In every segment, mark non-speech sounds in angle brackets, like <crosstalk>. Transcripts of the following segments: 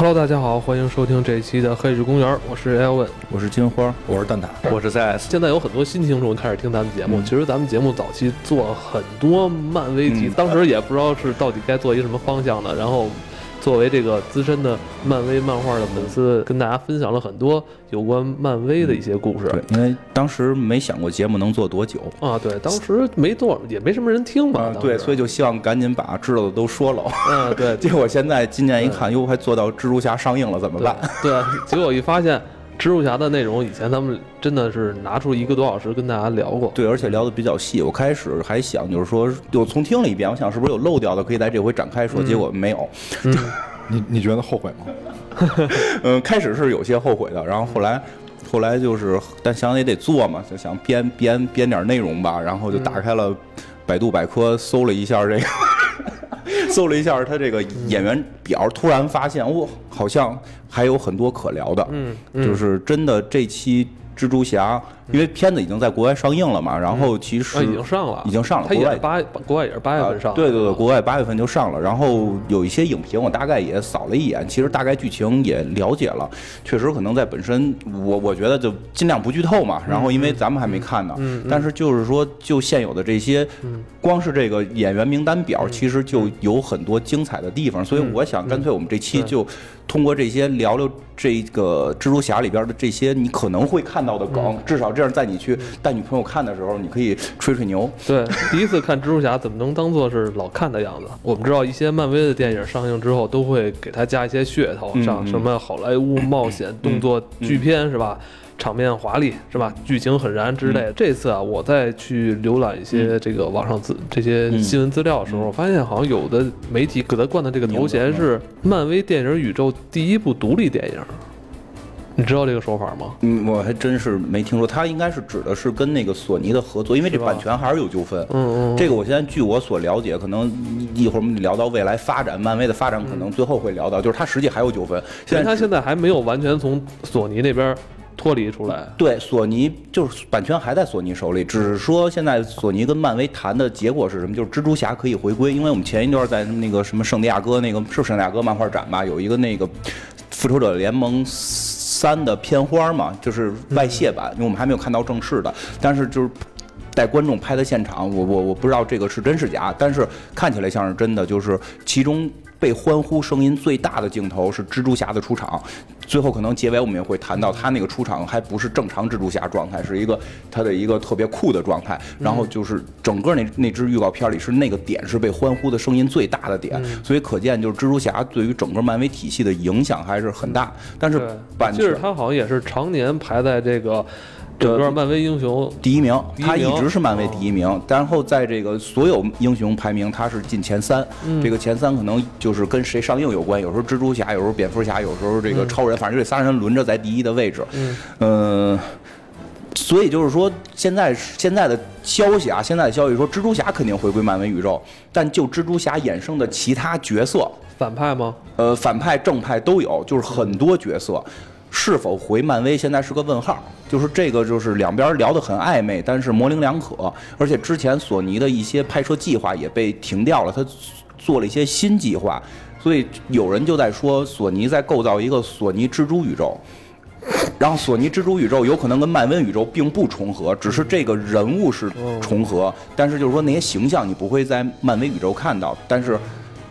Hello，大家好，欢迎收听这一期的《黑日公园》，我是 Elvin，我是金花，我是蛋挞，我是 ZS。现在有很多新听众开始听咱们节目，其实咱们节目早期做了很多漫威题，当时也不知道是到底该做一个什么方向的，然后。作为这个资深的漫威漫画的粉丝，跟大家分享了很多有关漫威的一些故事。对，因为当时没想过节目能做多久啊。对，当时没做，也没什么人听嘛。对，所以就希望赶紧把知道的都说了。嗯，对。<laughs> 结果现在今年一看，哟，还做到蜘蛛侠上映了，怎么办？对，结果一发现。蜘蛛侠的内容，以前咱们真的是拿出一个多小时跟大家聊过，对，而且聊的比较细。我开始还想，就是说又重听了一遍，我想是不是有漏掉的，可以在这回展开说。结果没有。<laughs> 你你觉得后悔吗？<laughs> 嗯，开始是有些后悔的，然后后来后来就是，但想也得做嘛，就想编编编点内容吧，然后就打开了百度百科，搜了一下这个。<laughs> 搜了一下他这个演员表，突然发现，哦，好像还有很多可聊的。嗯，就是真的这期蜘蛛侠。因为片子已经在国外上映了嘛，然后其实已经上了，已经上了。国外八国外也是八月份上。对对对，国外八月份就上了。然后有一些影评，我大概也扫了一眼，其实大概剧情也了解了。确实可能在本身，我我觉得就尽量不剧透嘛。然后因为咱们还没看呢，但是就是说，就现有的这些，光是这个演员名单表，其实就有很多精彩的地方。所以我想，干脆我们这期就通过这些聊聊这个蜘蛛侠里边的这些你可能会看到的梗，至少这。样，在你去带女朋友看的时候，你可以吹吹牛。对，第一次看蜘蛛侠，怎么能当做是老看的样子？我们知道，一些漫威的电影上映之后，都会给他加一些噱头，像什么好莱坞冒险动作巨片，是吧？场面华丽，是吧？剧情很燃之类。这次啊，我再去浏览一些这个网上资这些新闻资料的时候，发现好像有的媒体给他冠的这个头衔是漫威电影宇宙第一部独立电影。你知道这个说法吗？嗯，我还真是没听说。他应该是指的是跟那个索尼的合作，因为这版权还是有纠纷。嗯嗯。这个我现在据我所了解，可能一会儿我们聊到未来发展，漫威的发展，可能最后会聊到，就是他实际还有纠纷。现在他现在还没有完全从索尼那边脱离出来。对，索尼就是版权还在索尼手里，只是说现在索尼跟漫威谈的结果是什么？就是蜘蛛侠可以回归，因为我们前一段在那个什么圣地亚哥那个是圣地亚哥漫画展吧，有一个那个复仇者联盟。三的片花嘛，就是外泄版，因为我们还没有看到正式的，但是就是带观众拍的现场，我我我不知道这个是真是假，但是看起来像是真的，就是其中。被欢呼声音最大的镜头是蜘蛛侠的出场，最后可能结尾我们也会谈到他那个出场还不是正常蜘蛛侠状态，是一个他的一个特别酷的状态。然后就是整个那那支预告片里是那个点是被欢呼的声音最大的点，所以可见就是蜘蛛侠对于整个漫威体系的影响还是很大。但是版权，他好像也是常年排在这个。整个漫威英雄第一名，他一直是漫威第一名。然后在这个所有英雄排名，他是进前三。这个前三可能就是跟谁上映有关，有时候蜘蛛侠，有时候蝙蝠侠，有时候这个超人，反正这仨人轮着在第一的位置。嗯，所以就是说，现在现在的消息啊，现在的消息说，蜘蛛侠肯定回归漫威宇宙，但就蜘蛛侠衍生的其他角色，反派吗？呃，反派、正派都有，就是很多角色。是否回漫威现在是个问号，就是这个就是两边聊得很暧昧，但是模棱两可。而且之前索尼的一些拍摄计划也被停掉了，他做了一些新计划，所以有人就在说索尼在构造一个索尼蜘蛛宇宙，然后索尼蜘蛛宇宙有可能跟漫威宇宙并不重合，只是这个人物是重合，但是就是说那些形象你不会在漫威宇宙看到，但是。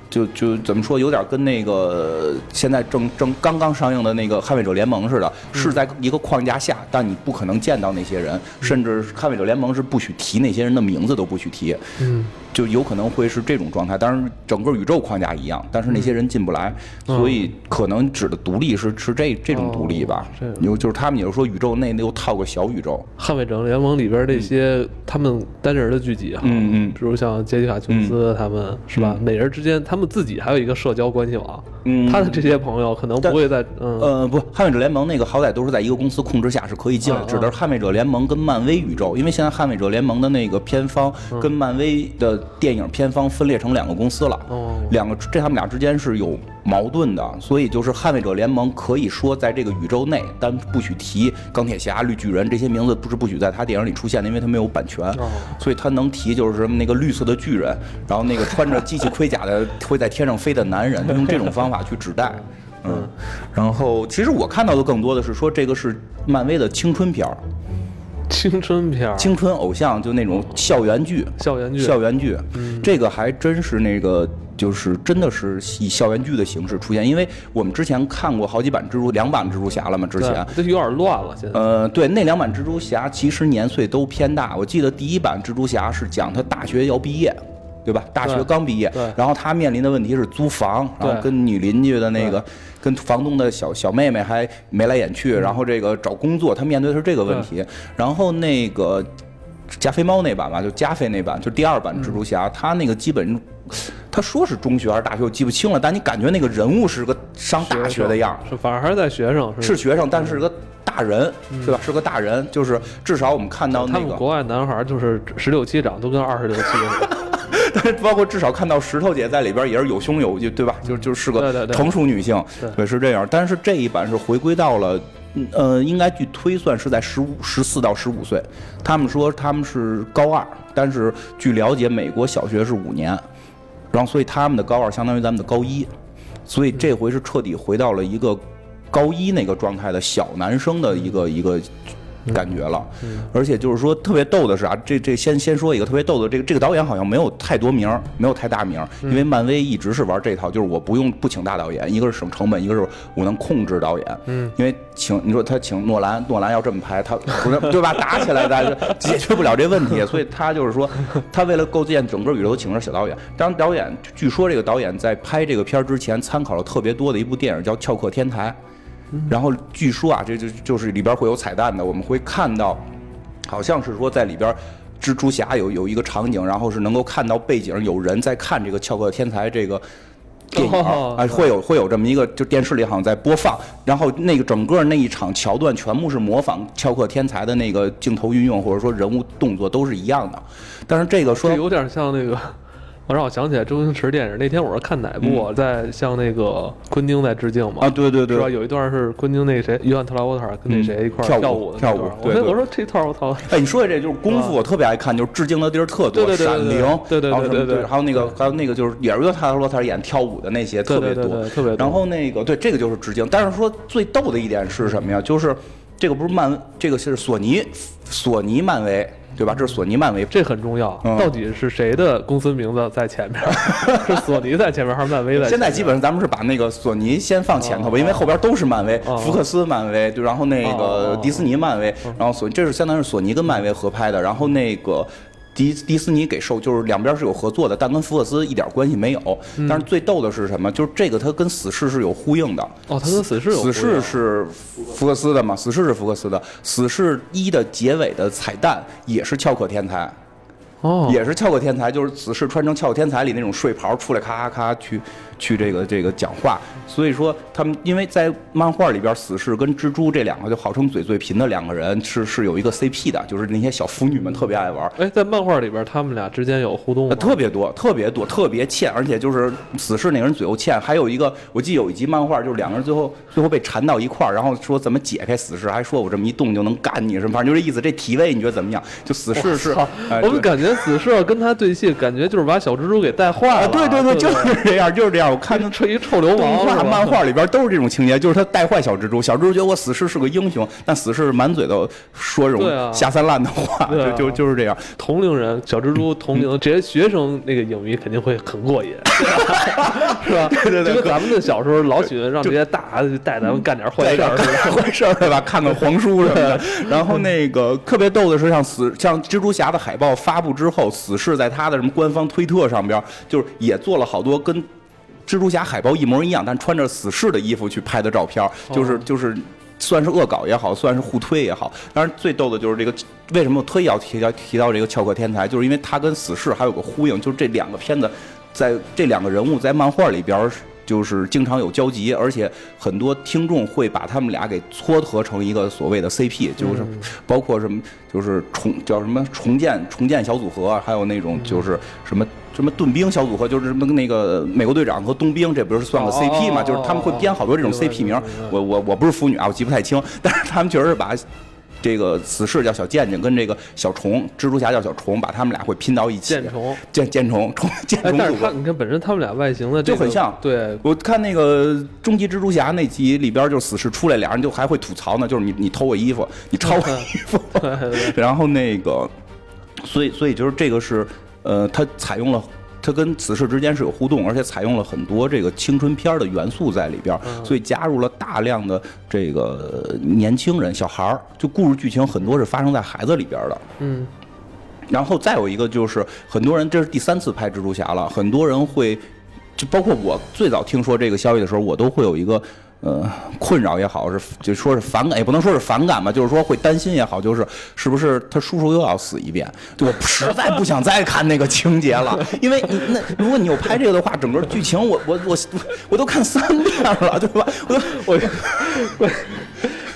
就就怎么说，有点跟那个现在正正刚刚上映的那个捍卫者联盟似的，是在一个框架下，但你不可能见到那些人，甚至捍卫者联盟是不许提那些人的名字都不许提。嗯。就有可能会是这种状态，当然整个宇宙框架一样，但是那些人进不来，所以可能指的独立是是这这种独立吧。有就是他们也是说宇宙内又套个小宇宙。捍卫者联盟里边那些他们单人的聚集哈，嗯嗯，比如像杰西卡琼斯他们是吧，每人之间他们自己还有一个社交关系网。嗯，他的这些朋友可能不会在嗯。呃不，捍卫者联盟那个好歹都是在一个公司控制下是可以进来，指的是捍卫者联盟跟漫威宇宙，因为现在捍卫者联盟的那个片方跟漫威的。电影片方分裂成两个公司了，两个这他们俩之间是有矛盾的，所以就是捍卫者联盟可以说在这个宇宙内，但不许提钢铁侠、绿巨人这些名字，不是不许在他电影里出现的，因为他没有版权，所以他能提就是什么那个绿色的巨人，然后那个穿着机器盔甲的会在天上飞的男人，用这种方法去指代。<laughs> 嗯，然后其实我看到的更多的是说这个是漫威的青春片儿，青春片儿、青春偶像，就那种校园剧。校园剧、校园剧，这个还真是那个，就是真的是以校园剧的形式出现。因为我们之前看过好几版蜘蛛，两版蜘蛛侠了嘛，之前。这有点乱了，现在。呃，对，那两版蜘蛛侠其实年岁都偏大。我记得第一版蜘蛛侠是讲他大学要毕业，对吧？大学刚毕业，然后他面临的问题是租房，然后跟女邻居的那个，跟房东的小小妹妹还眉来眼去，然后这个找工作，他面对的是这个问题。然后那个加菲猫那版吧，就加菲那版，就第二版蜘蛛侠，他那个基本他说是中学还是大学，我记不清了，但你感觉那个人物是个上大学的样是反而还是在学生，是学生，但是个大人，是吧？是个大人，就是至少我们看到那个国外男孩就是十六七长都跟二十六七似的。<laughs> <laughs> 但是包括至少看到石头姐在里边也是有胸有就对吧？就就是个成熟女性，对是这样。但是这一版是回归到了，呃，应该据推算是在十五十四到十五岁。他们说他们是高二，但是据了解，美国小学是五年，然后所以他们的高二相当于咱们的高一，所以这回是彻底回到了一个高一那个状态的小男生的一个一个。感觉了，而且就是说特别逗的是啊，这这先先说一个特别逗的，这个这个导演好像没有太多名儿，没有太大名儿，因为漫威一直是玩这套，就是我不用不请大导演，一个是省成本，一个是我能控制导演，嗯，因为请你说他请诺兰，诺兰要这么拍，他不是对吧？打起来但是解决不了这问题，所以他就是说他为了构建整个宇宙，请了小导演。当，导演据说这个导演在拍这个片儿之前参考了特别多的一部电影叫《翘课天台》。然后据说啊，这就就是里边会有彩蛋的，我们会看到，好像是说在里边，蜘蛛侠有有一个场景，然后是能够看到背景有人在看这个《翘课天才》这个电影啊，会有会有这么一个，就电视里好像在播放，然后那个整个那一场桥段全部是模仿《翘课天才》的那个镜头运用或者说人物动作都是一样的，但是这个说有点像那个。我让我想起来周星驰电影。那天我是看哪部，在向那个昆汀在致敬嘛？啊，对对对，是吧？有一段是昆汀那谁，约翰特拉沃特跟那谁一块跳舞跳舞。对，我说这套我操！哎，你说的这就是功夫，我特别爱看，就是致敬的地儿特多，闪灵，对对对对对，还有那个还有那个就是也是约翰特拉沃特演跳舞的那些特别多，特别多。然后那个对这个就是致敬，但是说最逗的一点是什么呀？就是这个不是漫，这个是索尼，索尼漫威。对吧？这是索尼、漫威，这很重要。到底是谁的公司名字在前面？<laughs> 是索尼在前面还是漫威在？现在基本上咱们是把那个索尼先放前头吧，因为后边都是漫威，福克斯漫威，就然后那个迪士尼漫威，然后索这是相当于索尼跟漫威合拍的，然后那个。迪迪士尼给授就是两边是有合作的，但跟福克斯一点关系没有。但是最逗的是什么？就是这个它跟死侍是有呼应的。哦，它跟死侍有。死侍是福克斯的嘛？死侍是福克斯的。死侍一的结尾的彩蛋也是翘课天才。哦，也是翘课天才，就是死侍穿成翘课天才里那种睡袍出来，咔咔咔去去这个这个讲话。所以说他们因为在漫画里边，死侍跟蜘蛛这两个就号称嘴最贫的两个人是是有一个 CP 的，就是那些小腐女们特别爱玩。哎，在漫画里边，他们俩之间有互动吗？特别多，特别多，特别欠，而且就是死侍那个人嘴又欠。还有一个，我记得有一集漫画，就是两个人最后最后被缠到一块儿，然后说怎么解开死侍，还说我这么一动就能干你什么，反正就这意思。这体位你觉得怎么样？就死侍是，我们感觉。死侍跟他对戏，感觉就是把小蜘蛛给带坏了。对对对，就是这样，就是这样。我看他一臭流氓。画漫画里边都是这种情节，就是他带坏小蜘蛛，小蜘蛛觉得我死侍是个英雄，但死侍满嘴的说这种下三滥的话，就就就是这样。同龄人，小蜘蛛同龄这些学生那个影迷肯定会很过瘾，<laughs> 是吧？对对对，就跟咱们的小时候老喜欢让这些大孩子带咱们干点坏事儿，坏事儿对吧？看看黄书什么的。<laughs> 然后那个特别逗的是，像死像蜘蛛侠的海报发布之后，死侍在他的什么官方推特上边，就是也做了好多跟蜘蛛侠海报一模一样，但穿着死侍的衣服去拍的照片，就是就是算是恶搞也好，算是互推也好。当然最逗的就是这个，为什么我特意要提到提到这个翘课天才，就是因为他跟死侍还有个呼应，就是这两个片子在这两个人物在漫画里边。就是经常有交集，而且很多听众会把他们俩给撮合成一个所谓的 CP，就是包括什么，就是重叫什么重建重建小组合，还有那种就是什么什么盾兵小组合，就是什么那个美国队长和冬兵，这不是算个 CP 嘛？就是他们会编好多这种 CP 名。我我我不是腐女啊，我记不太清，但是他们确实是把这个死侍叫小贱贱，跟这个小虫蜘蛛侠叫小虫，把他们俩会拼到一起。剑虫，剑剑虫 <laughs> 虫剑哎，虫。但是他你看本身他们俩外形的这个就很像对，我看那个《终极蜘蛛侠》那集里边，就是死侍出来，俩人就还会吐槽呢，就是你你偷我衣服，你抄我衣服，<laughs> 然后那个，所以所以就是这个是呃，他采用了。它跟此事之间是有互动，而且采用了很多这个青春片的元素在里边，所以加入了大量的这个年轻人、小孩儿，就故事剧情很多是发生在孩子里边的。嗯，然后再有一个就是，很多人这是第三次拍蜘蛛侠了，很多人会，就包括我最早听说这个消息的时候，我都会有一个。呃，困扰也好，是就说是反感，也不能说是反感吧，就是说会担心也好，就是是不是他叔叔又要死一遍？对我实在不想再看那个情节了，<laughs> 因为你那如果你有拍这个的话，整个剧情我我我我都看三遍了，对吧？我都我我。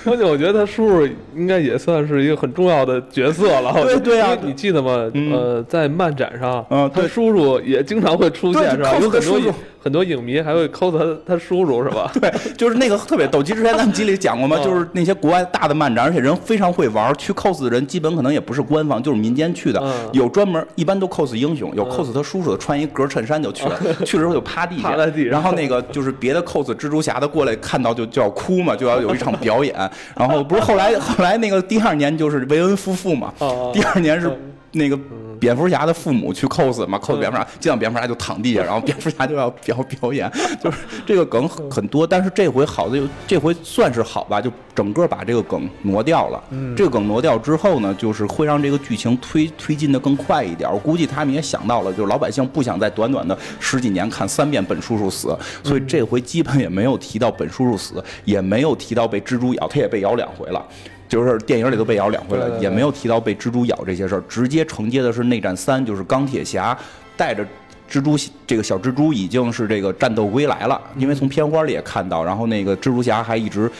<laughs> 关键我觉得他叔叔应该也算是一个很重要的角色了。对对啊你记得吗？呃，在漫展上，嗯对他叔叔也经常会出现，是吧？有很多很多影迷还会 cos 他他叔叔，是吧？<laughs> 对，就是那个特别逗。其实之前咱们集里讲过嘛，<laughs> 嗯就是那些国外大的漫展，而且人非常会玩，去 cos 的人基本可能也不是官方，就是民间去的。嗯有专门一般都 cos 英雄，有 cos 他叔叔的，穿一格衬衫就去了，去了之后就趴地下，趴在地上然后那个就是别的 cos 蜘蛛侠的过来看到就就要哭嘛，就要有一场表演。然后不是后来后来那个第二年就是维恩夫妇嘛，哦第二年是嗯那个蝙蝠侠的父母去 cos 嘛，cos 蝙蝠侠，见到蝙蝠侠就躺地下，然后蝙蝠侠就要表 <laughs> 表演，就是这个梗很很多，但是这回好的有，这回算是好吧，就整个把这个梗挪掉了。这个梗挪掉之后呢，就是会让这个剧情推推进的更快一点。我估计他们也想到了，就是老百姓不想在短短的十几年看三遍本叔叔死，所以这回基本也没有提到本叔叔死，也没有提到被蜘蛛咬，他也被咬两回了。就是电影里都被咬两回了，对对对也没有提到被蜘蛛咬这些事儿，直接承接的是内战三，就是钢铁侠带着蜘蛛这个小蜘蛛已经是这个战斗归来了，因为从片花里也看到，然后那个蜘蛛侠还一直。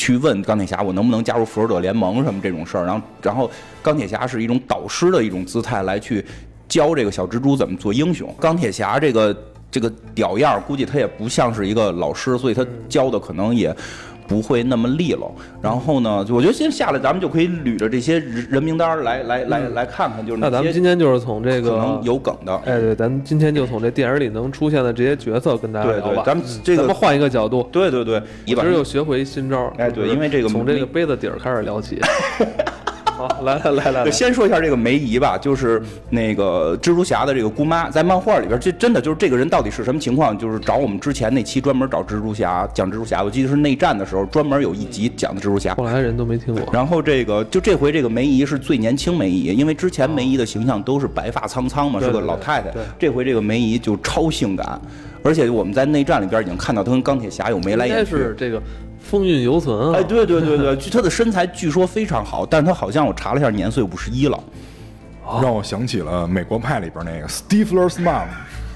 去问钢铁侠，我能不能加入复仇者联盟什么这种事儿，然后，然后钢铁侠是一种导师的一种姿态来去教这个小蜘蛛怎么做英雄。钢铁侠这个这个屌样儿，估计他也不像是一个老师，所以他教的可能也不会那么利落。然后呢，就我觉得先下来，咱们就可以捋着这些人人名单来来来来看看，就是那咱们今天就是从这个可能有梗的。哎，对，咱们今天就从这电影里能出现的这些角色跟大家对聊吧。对咱们嗯这个咱们换一个角度，对对对，我一直又学会一新招。哎对因为这个从这个杯子底儿开始聊起。<laughs> 好，来来来来来，先说一下这个梅姨吧，就是那个蜘蛛侠的这个姑妈，在漫画里边，这真的就是这个人到底是什么情况？就是找我们之前那期专门找蜘蛛侠讲蜘蛛侠，我记得是内战的时候专门有一集讲的蜘蛛侠。后来人都没听过。然后这个就这回这个梅姨是最年轻梅姨，因为之前梅姨的形象都是白发苍苍嘛，是个老太太对。这回这个梅姨就超性感，而且我们在内战里边已经看到她跟钢铁侠有眉来应该眼去。是这个风韵犹存啊。哎，对对对对，据他的身材据说非常好，但是他好像我查了一下年岁五十一了。让我想起了美国派里边那个 Stifler's mom，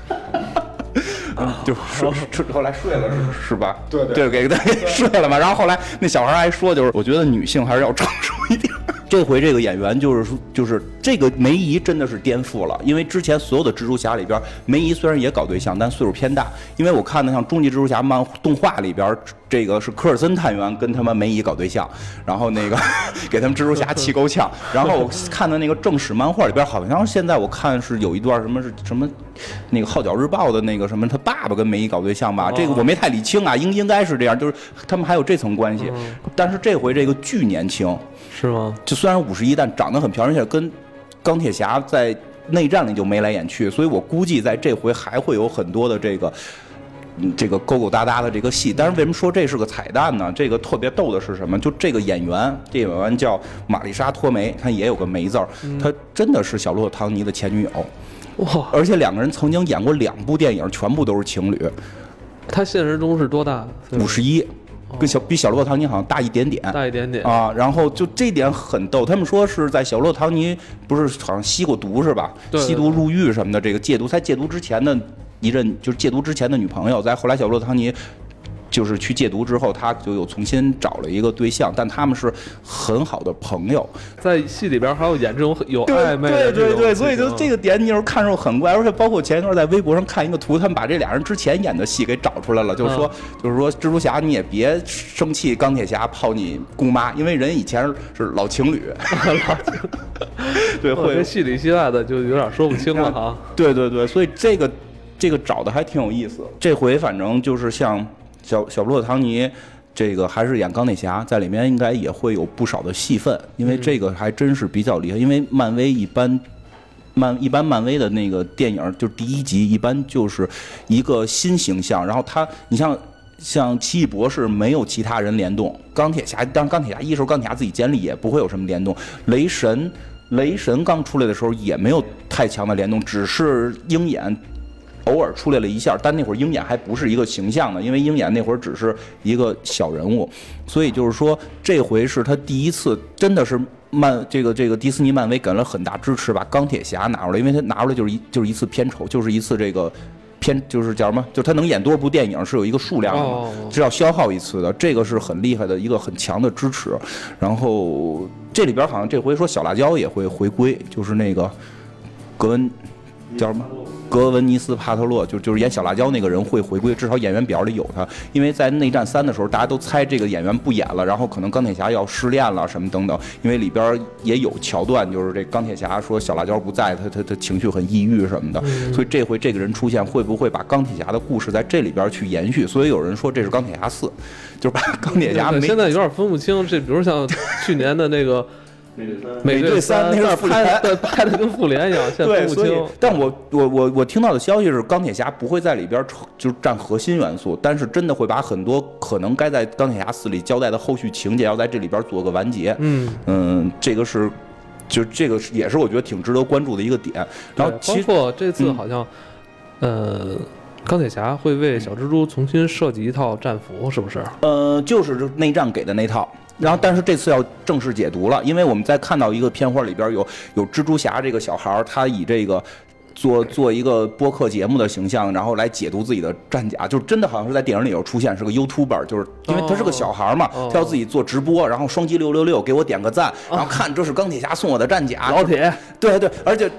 <laughs> 就 <laughs> 睡睡，后来睡了是是吧？对对对，给他给睡了嘛。然后后来那小孩还说，就是我觉得女性还是要成熟一点。这回这个演员就是说，就是这个梅姨真的是颠覆了，因为之前所有的蜘蛛侠里边，梅姨虽然也搞对象，但岁数偏大。因为我看的像终极蜘蛛侠漫动画里边，这个是科尔森探员跟他们梅姨搞对象，然后那个 <laughs> 给他们蜘蛛侠气够呛。然后我看的那个正史漫画里边，好像现在我看是有一段什么是什么，那个《号角日报》的那个什么，他爸爸跟梅姨搞对象吧，这个我没太理清啊，应应该是这样，就是他们还有这层关系。但是这回这个巨年轻，是吗？就虽然五十一，但长得很漂亮，而且跟钢铁侠在内战里就眉来眼去，所以我估计在这回还会有很多的这个。嗯这个勾勾搭搭的这个戏，但是为什么说这是个彩蛋呢？这个特别逗的是什么？就这个演员，这演员叫玛丽莎·托梅，她也有个梅字儿，她真的是小洛唐尼的前女友，哇，而且两个人曾经演过两部电影，全部都是情侣。他现实中是多大？五十一，跟小比小洛唐尼好像大一点点。大一点点。啊，然后就这点很逗，他们说是在小洛唐尼不是好像吸过毒是吧？对对吸毒入狱什么的，这个戒毒，在戒毒之前的一任就是戒毒之前的女朋友，在后来小洛唐尼就是去戒毒之后，他就又重新找了一个对象，但他们是很好的朋友。在戏里边还有演这种有暧昧的对对对，所以就这个个点，你有时候看着很怪，而且包括前一段在微博上看一个图，他们把这俩人之前演的戏给找出来了，就是说，就是说蜘蛛侠你也别生气，钢铁侠泡你姑妈，因为人以前是老情侣，<laughs> 对，会戏里戏外的就有点说不清了啊。对对对，所以这个这个找的还挺有意思。这回反正就是像小小罗伯特·唐尼，这个还是演钢铁侠，在里面应该也会有不少的戏份，因为这个还真是比较厉害。因为漫威一般漫一般漫威的那个电影，就第一集一般就是一个新形象，然后他你像。像奇异博士没有其他人联动，钢铁侠当然钢铁侠一时候钢铁侠自己建立也不会有什么联动，雷神雷神刚出来的时候也没有太强的联动，只是鹰眼偶尔出来了一下，但那会儿鹰眼还不是一个形象呢，因为鹰眼那会儿只是一个小人物，所以就是说这回是他第一次真的是漫这个这个迪士尼漫威给了很大支持，把钢铁侠拿出来，因为他拿出来就是一就是一次片酬，就是一次这个。片就是叫什么？就他能演多少部电影是有一个数量的是要消耗一次的，这个是很厉害的一个很强的支持。然后这里边好像这回说小辣椒也会回归，就是那个格温叫什么？格文尼斯·帕特洛就就是演小辣椒那个人会回归，至少演员表里有他，因为在内战三的时候，大家都猜这个演员不演了，然后可能钢铁侠要失恋了什么等等，因为里边也有桥段，就是这钢铁侠说小辣椒不在，他他他情绪很抑郁什么的，所以这回这个人出现会不会把钢铁侠的故事在这里边去延续？所以有人说这是钢铁侠四，就是把钢铁侠现在有点分不清，这比如像去年的那个美队三美队三，有点是复联 <laughs> 拍的拍的跟复联一样，现在，分不清。，但我我我我听到的消息是，钢铁侠不会在里边抽就是占核心元素，但是真的会把很多可能该在钢铁侠四里交代的后续情节，要在这里边做个完结。嗯，嗯，这个是，就这个是也是我觉得挺值得关注的一个点。然后包括这次嗯好像，呃，钢铁侠会为小蜘蛛重新设计一套战服，是不是？呃，就是内战给的那套。然后，但是这次要正式解读了，因为我们在看到一个片花里边有有蜘蛛侠这个小孩儿，他以这个做做一个播客节目的形象，然后来解读自己的战甲，就是真的好像是在电影里有出现，是个 YouTuber，就是因为他是个小孩儿嘛，哦他要自己做直播，然后双击六六六给我点个赞，然后看这是钢铁侠送我的战甲，老铁，<laughs> 对对，而且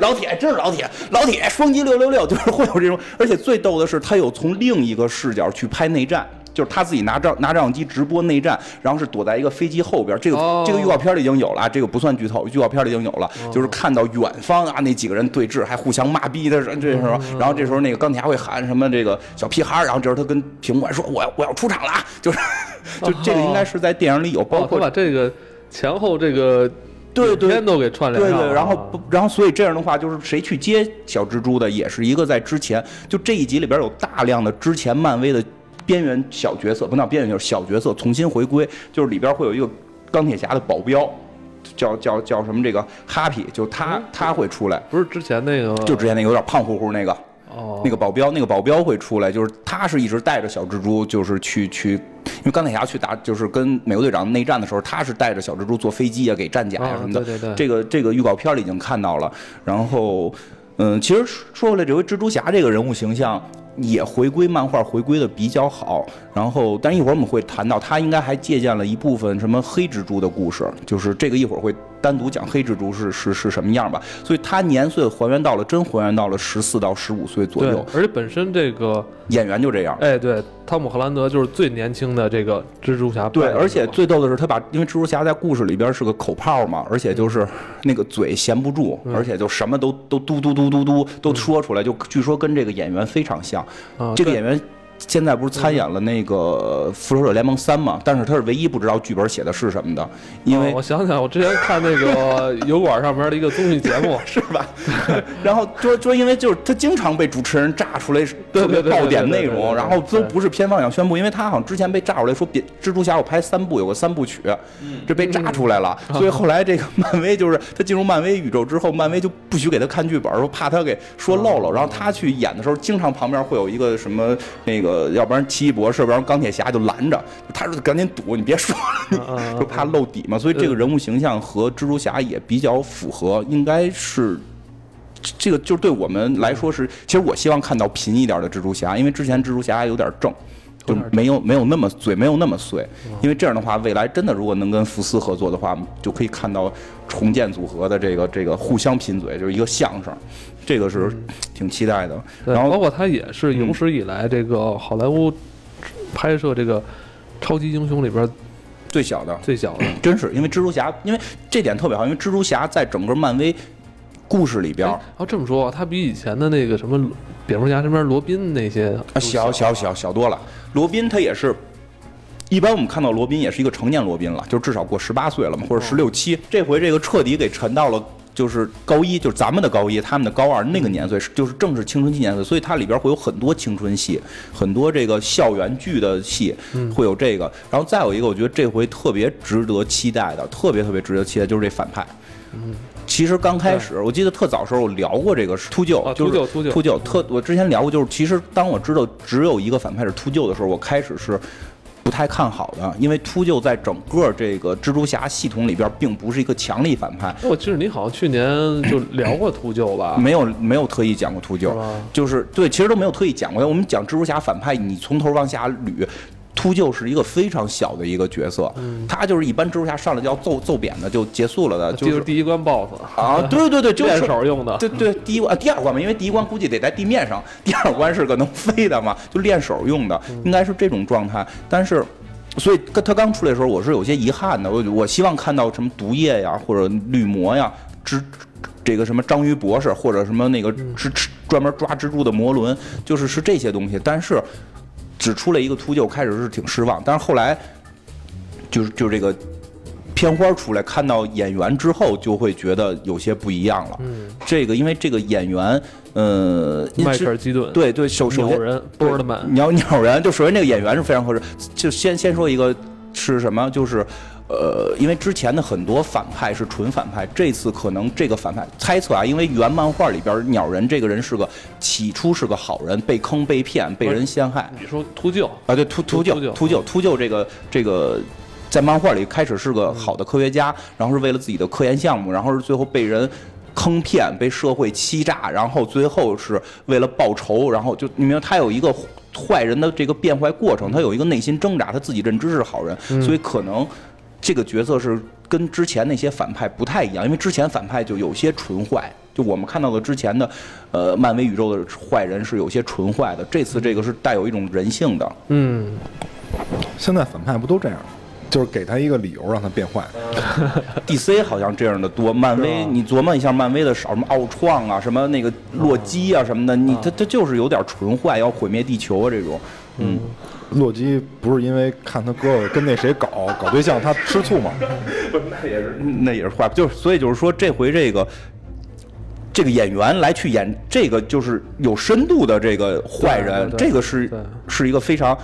老铁真是老铁，老铁双击六六六，就是会有这种，而且最逗的是，他有从另一个视角去拍内战。就是他自己拿照拿照相机直播内战，然后是躲在一个飞机后边。这个、哦这个预告片里已经有了，这个不算剧透，预告片里已经有了。就是看到远方啊那几个人对峙，还互相骂逼的时候，这时候，然后这时候那个钢铁侠会喊什么这个小屁孩儿，然后这时候他跟屏幕说我要我要出场了啊，就是 <laughs> 就这个应该是在电影里有，包括把这个前后这个对对影片都给串联上了。对对，然后不，然后所以这样的话，就是谁去接小蜘蛛的，也是一个在之前，就这一集里边有大量的之前漫威的边缘小角色，不叫边缘，就是小角色重新回归，就是里边会有一个钢铁侠的保镖，叫叫叫什么这个哈皮，就他他会出来，不是之前那个，就之前那个有点胖乎乎那个。哦，那个保镖，那个保镖会出来，就是他是一直带着小蜘蛛，就是去去，因为钢铁侠去打，就是跟美国队长内战的时候，他是带着小蜘蛛坐飞机啊，给战甲呀、啊什么的。对对对这个这个预告片里已经看到了。然后，嗯，其实说回来，这回蜘蛛侠这个人物形象也回归漫画，回归的比较好。然后，但一会儿我们会谈到，他应该还借鉴了一部分什么黑蜘蛛的故事，就是这个一会儿会单独讲黑蜘蛛是是是什么样吧。所以他年岁还原到了，真还原到了十四到十五岁左右，，而且本身这个，演员就这样。哎，对，汤姆·赫兰德就是最年轻的这个蜘蛛侠对，而且最逗的是，他把因为蜘蛛侠在故事里边是个口炮嘛，而且就是那个嘴闲不住，而且就什么都都嘟嘟嘟嘟嘟都说出来，就据说跟这个演员非常像。啊这个演员现在不是参演了那个《复仇者联盟三》嘛？但是他是唯一不知道剧本写的是什么的，因为哦我想起来，我之前看那个 <laughs> 油管上面的一个综艺节目，是吧？<laughs> 然后就就，因为就是他经常被主持人炸出来特别爆点内容，然后都不是片方想宣布，因为他好像之前被炸出来说别蜘蛛侠我拍三部，有个三部曲，这被炸出来了，所以后来这个漫威就是他进入漫威宇宙之后，漫威就不许给他看剧本，说怕他给说漏了，然后他去演的时候，经常旁边会有一个什么那个，要不然奇异博士，要不然钢铁侠就拦着，他说赶紧堵，你别说了，<laughs> 就怕露底嘛，所以这个人物形象和蜘蛛侠也比较符合，应该是。这个就对我们来说是，其实我希望看到贫一点的蜘蛛侠，因为之前蜘蛛侠有点正，就没有没有那么嘴没有那么碎，因为这样的话，未来真的如果能跟福斯合作的话，就可以看到重建组合的这个这个互相贫嘴，就是一个相声，这个是挺期待的。对，然后包括他也是有史以来这个好莱坞拍摄这个超级英雄里边最小的，最小的。真是因为蜘蛛侠，因为这点特别好，因为蜘蛛侠在整个漫威故事里边哎儿。要这么说，他比以前的那个什么蝙蝠侠身边罗宾那些啊，小小小小多了。罗宾他也是，一般我们看到罗宾也是一个成年罗宾了，就至少过十八岁了嘛，或者十六七。这回这个彻底给沉到了。就是高一，就是咱们的高一，他们的高二那个年岁，是就是正是青春期年岁，所以它里边会有很多青春戏，很多这个校园剧的戏，会有这个。然后再有一个，我觉得这回特别值得期待的，特别特别值得期待，就是这反派。其实刚开始，我记得特早时候我聊过这个秃鹫，啊就是秃鹫秃鹫秃鹫特，我之前聊过，就是其实当我知道只有一个反派是秃鹫的时候，我开始是不太看好的，因为秃鹫在整个这个蜘蛛侠系统里边并不是一个强力反派，我记得你好像去年就聊过秃鹫吧？没有没有特意讲过秃鹫，就是对，其实都没有特意讲过。我们讲蜘蛛侠反派，你从头往下捋。秃鹫是一个非常小的一个角色，他就是一般蜘蛛侠上来就要揍揍扁的就结束了的，就就是是第一关 BOSS 啊，对对对，<laughs> 就是练手用的。对对，第一关、啊、第二关嘛，因为第一关估计得在地面上，第二关是个能飞的嘛，就练手用的，应该是这种状态。但是，所以跟他刚出来的时候，我是有些遗憾的。我我希望看到什么毒液呀，或者绿魔呀，蜘这个什么章鱼博士，或者什么那个蜘蜘专门抓蜘蛛的魔轮，就是是这些东西。但是只出了一个秃鹫，开始是挺失望，但是后来就是就是这个。片花出来，看到演员之后，就会觉得有些不一样了。嗯，这个因为这个演员，呃，迈克尔基顿，对对，首首先鸟人波尔德曼，鸟鸟人，就首先这个演员是非常合适。就先先说一个是什么，就是呃，因为之前的很多反派是纯反派，这次可能这个反派猜测啊，因为原漫画里边鸟人这个人是个起初是个好人，被坑被骗被人陷害。你说秃鹫，啊，对秃秃鹫。秃鹫秃鹫秃鹫这个这个。在漫画里开始是个好的科学家，然后是为了自己的科研项目，然后是最后被人坑骗，被社会欺诈，然后最后是为了报仇，然后就你明白他有一个坏人的这个变坏过程，他有一个内心挣扎，他自己认知是好人，所以可能这个角色是跟之前那些反派不太一样，因为之前反派就有些纯坏，就我们看到的之前的呃漫威宇宙的坏人是有些纯坏的，这次这个是带有一种人性的，嗯，现在反派不都这样吗？就是给他一个理由让他变坏。<laughs> DC 好像这样的多，漫威你琢磨一下，漫威的少，什么奥创啊，什么那个洛基啊什么的，你他他就是有点纯坏，要毁灭地球啊这种，嗯，洛基不是因为看他哥哥跟那谁搞搞对象，他吃醋吗？<laughs> 那也是那也是坏，就是所以就是说这回这个。这个演员来去演这个就是有深度的这个坏人，这个是对是一个非常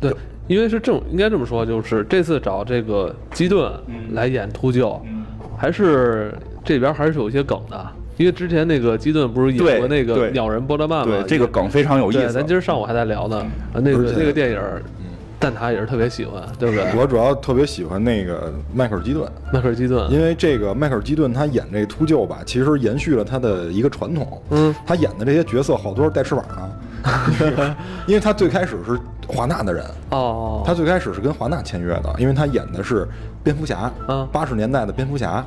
对，因为是正应该这么说，就是这次找这个基顿来演秃鹫，还是这边还是有一些梗的，因为之前那个基顿不是演过那个鸟人波德曼吗，对这个梗非常有意，思。咱今儿上午还在聊呢，啊，那个那个电影儿，蛋挞也是特别喜欢，对不对？我主要特别喜欢那个迈克尔基顿，迈克尔基顿，因为这个迈克尔基顿他演这秃鹫吧，其实延续了他的一个传统。嗯，他演的这些角色好多是带翅膀的，<laughs> 因为他最开始是华纳的人，哦，他最开始是跟华纳签约的，因为他演的是蝙蝠侠嗯，八十年代的蝙蝠侠，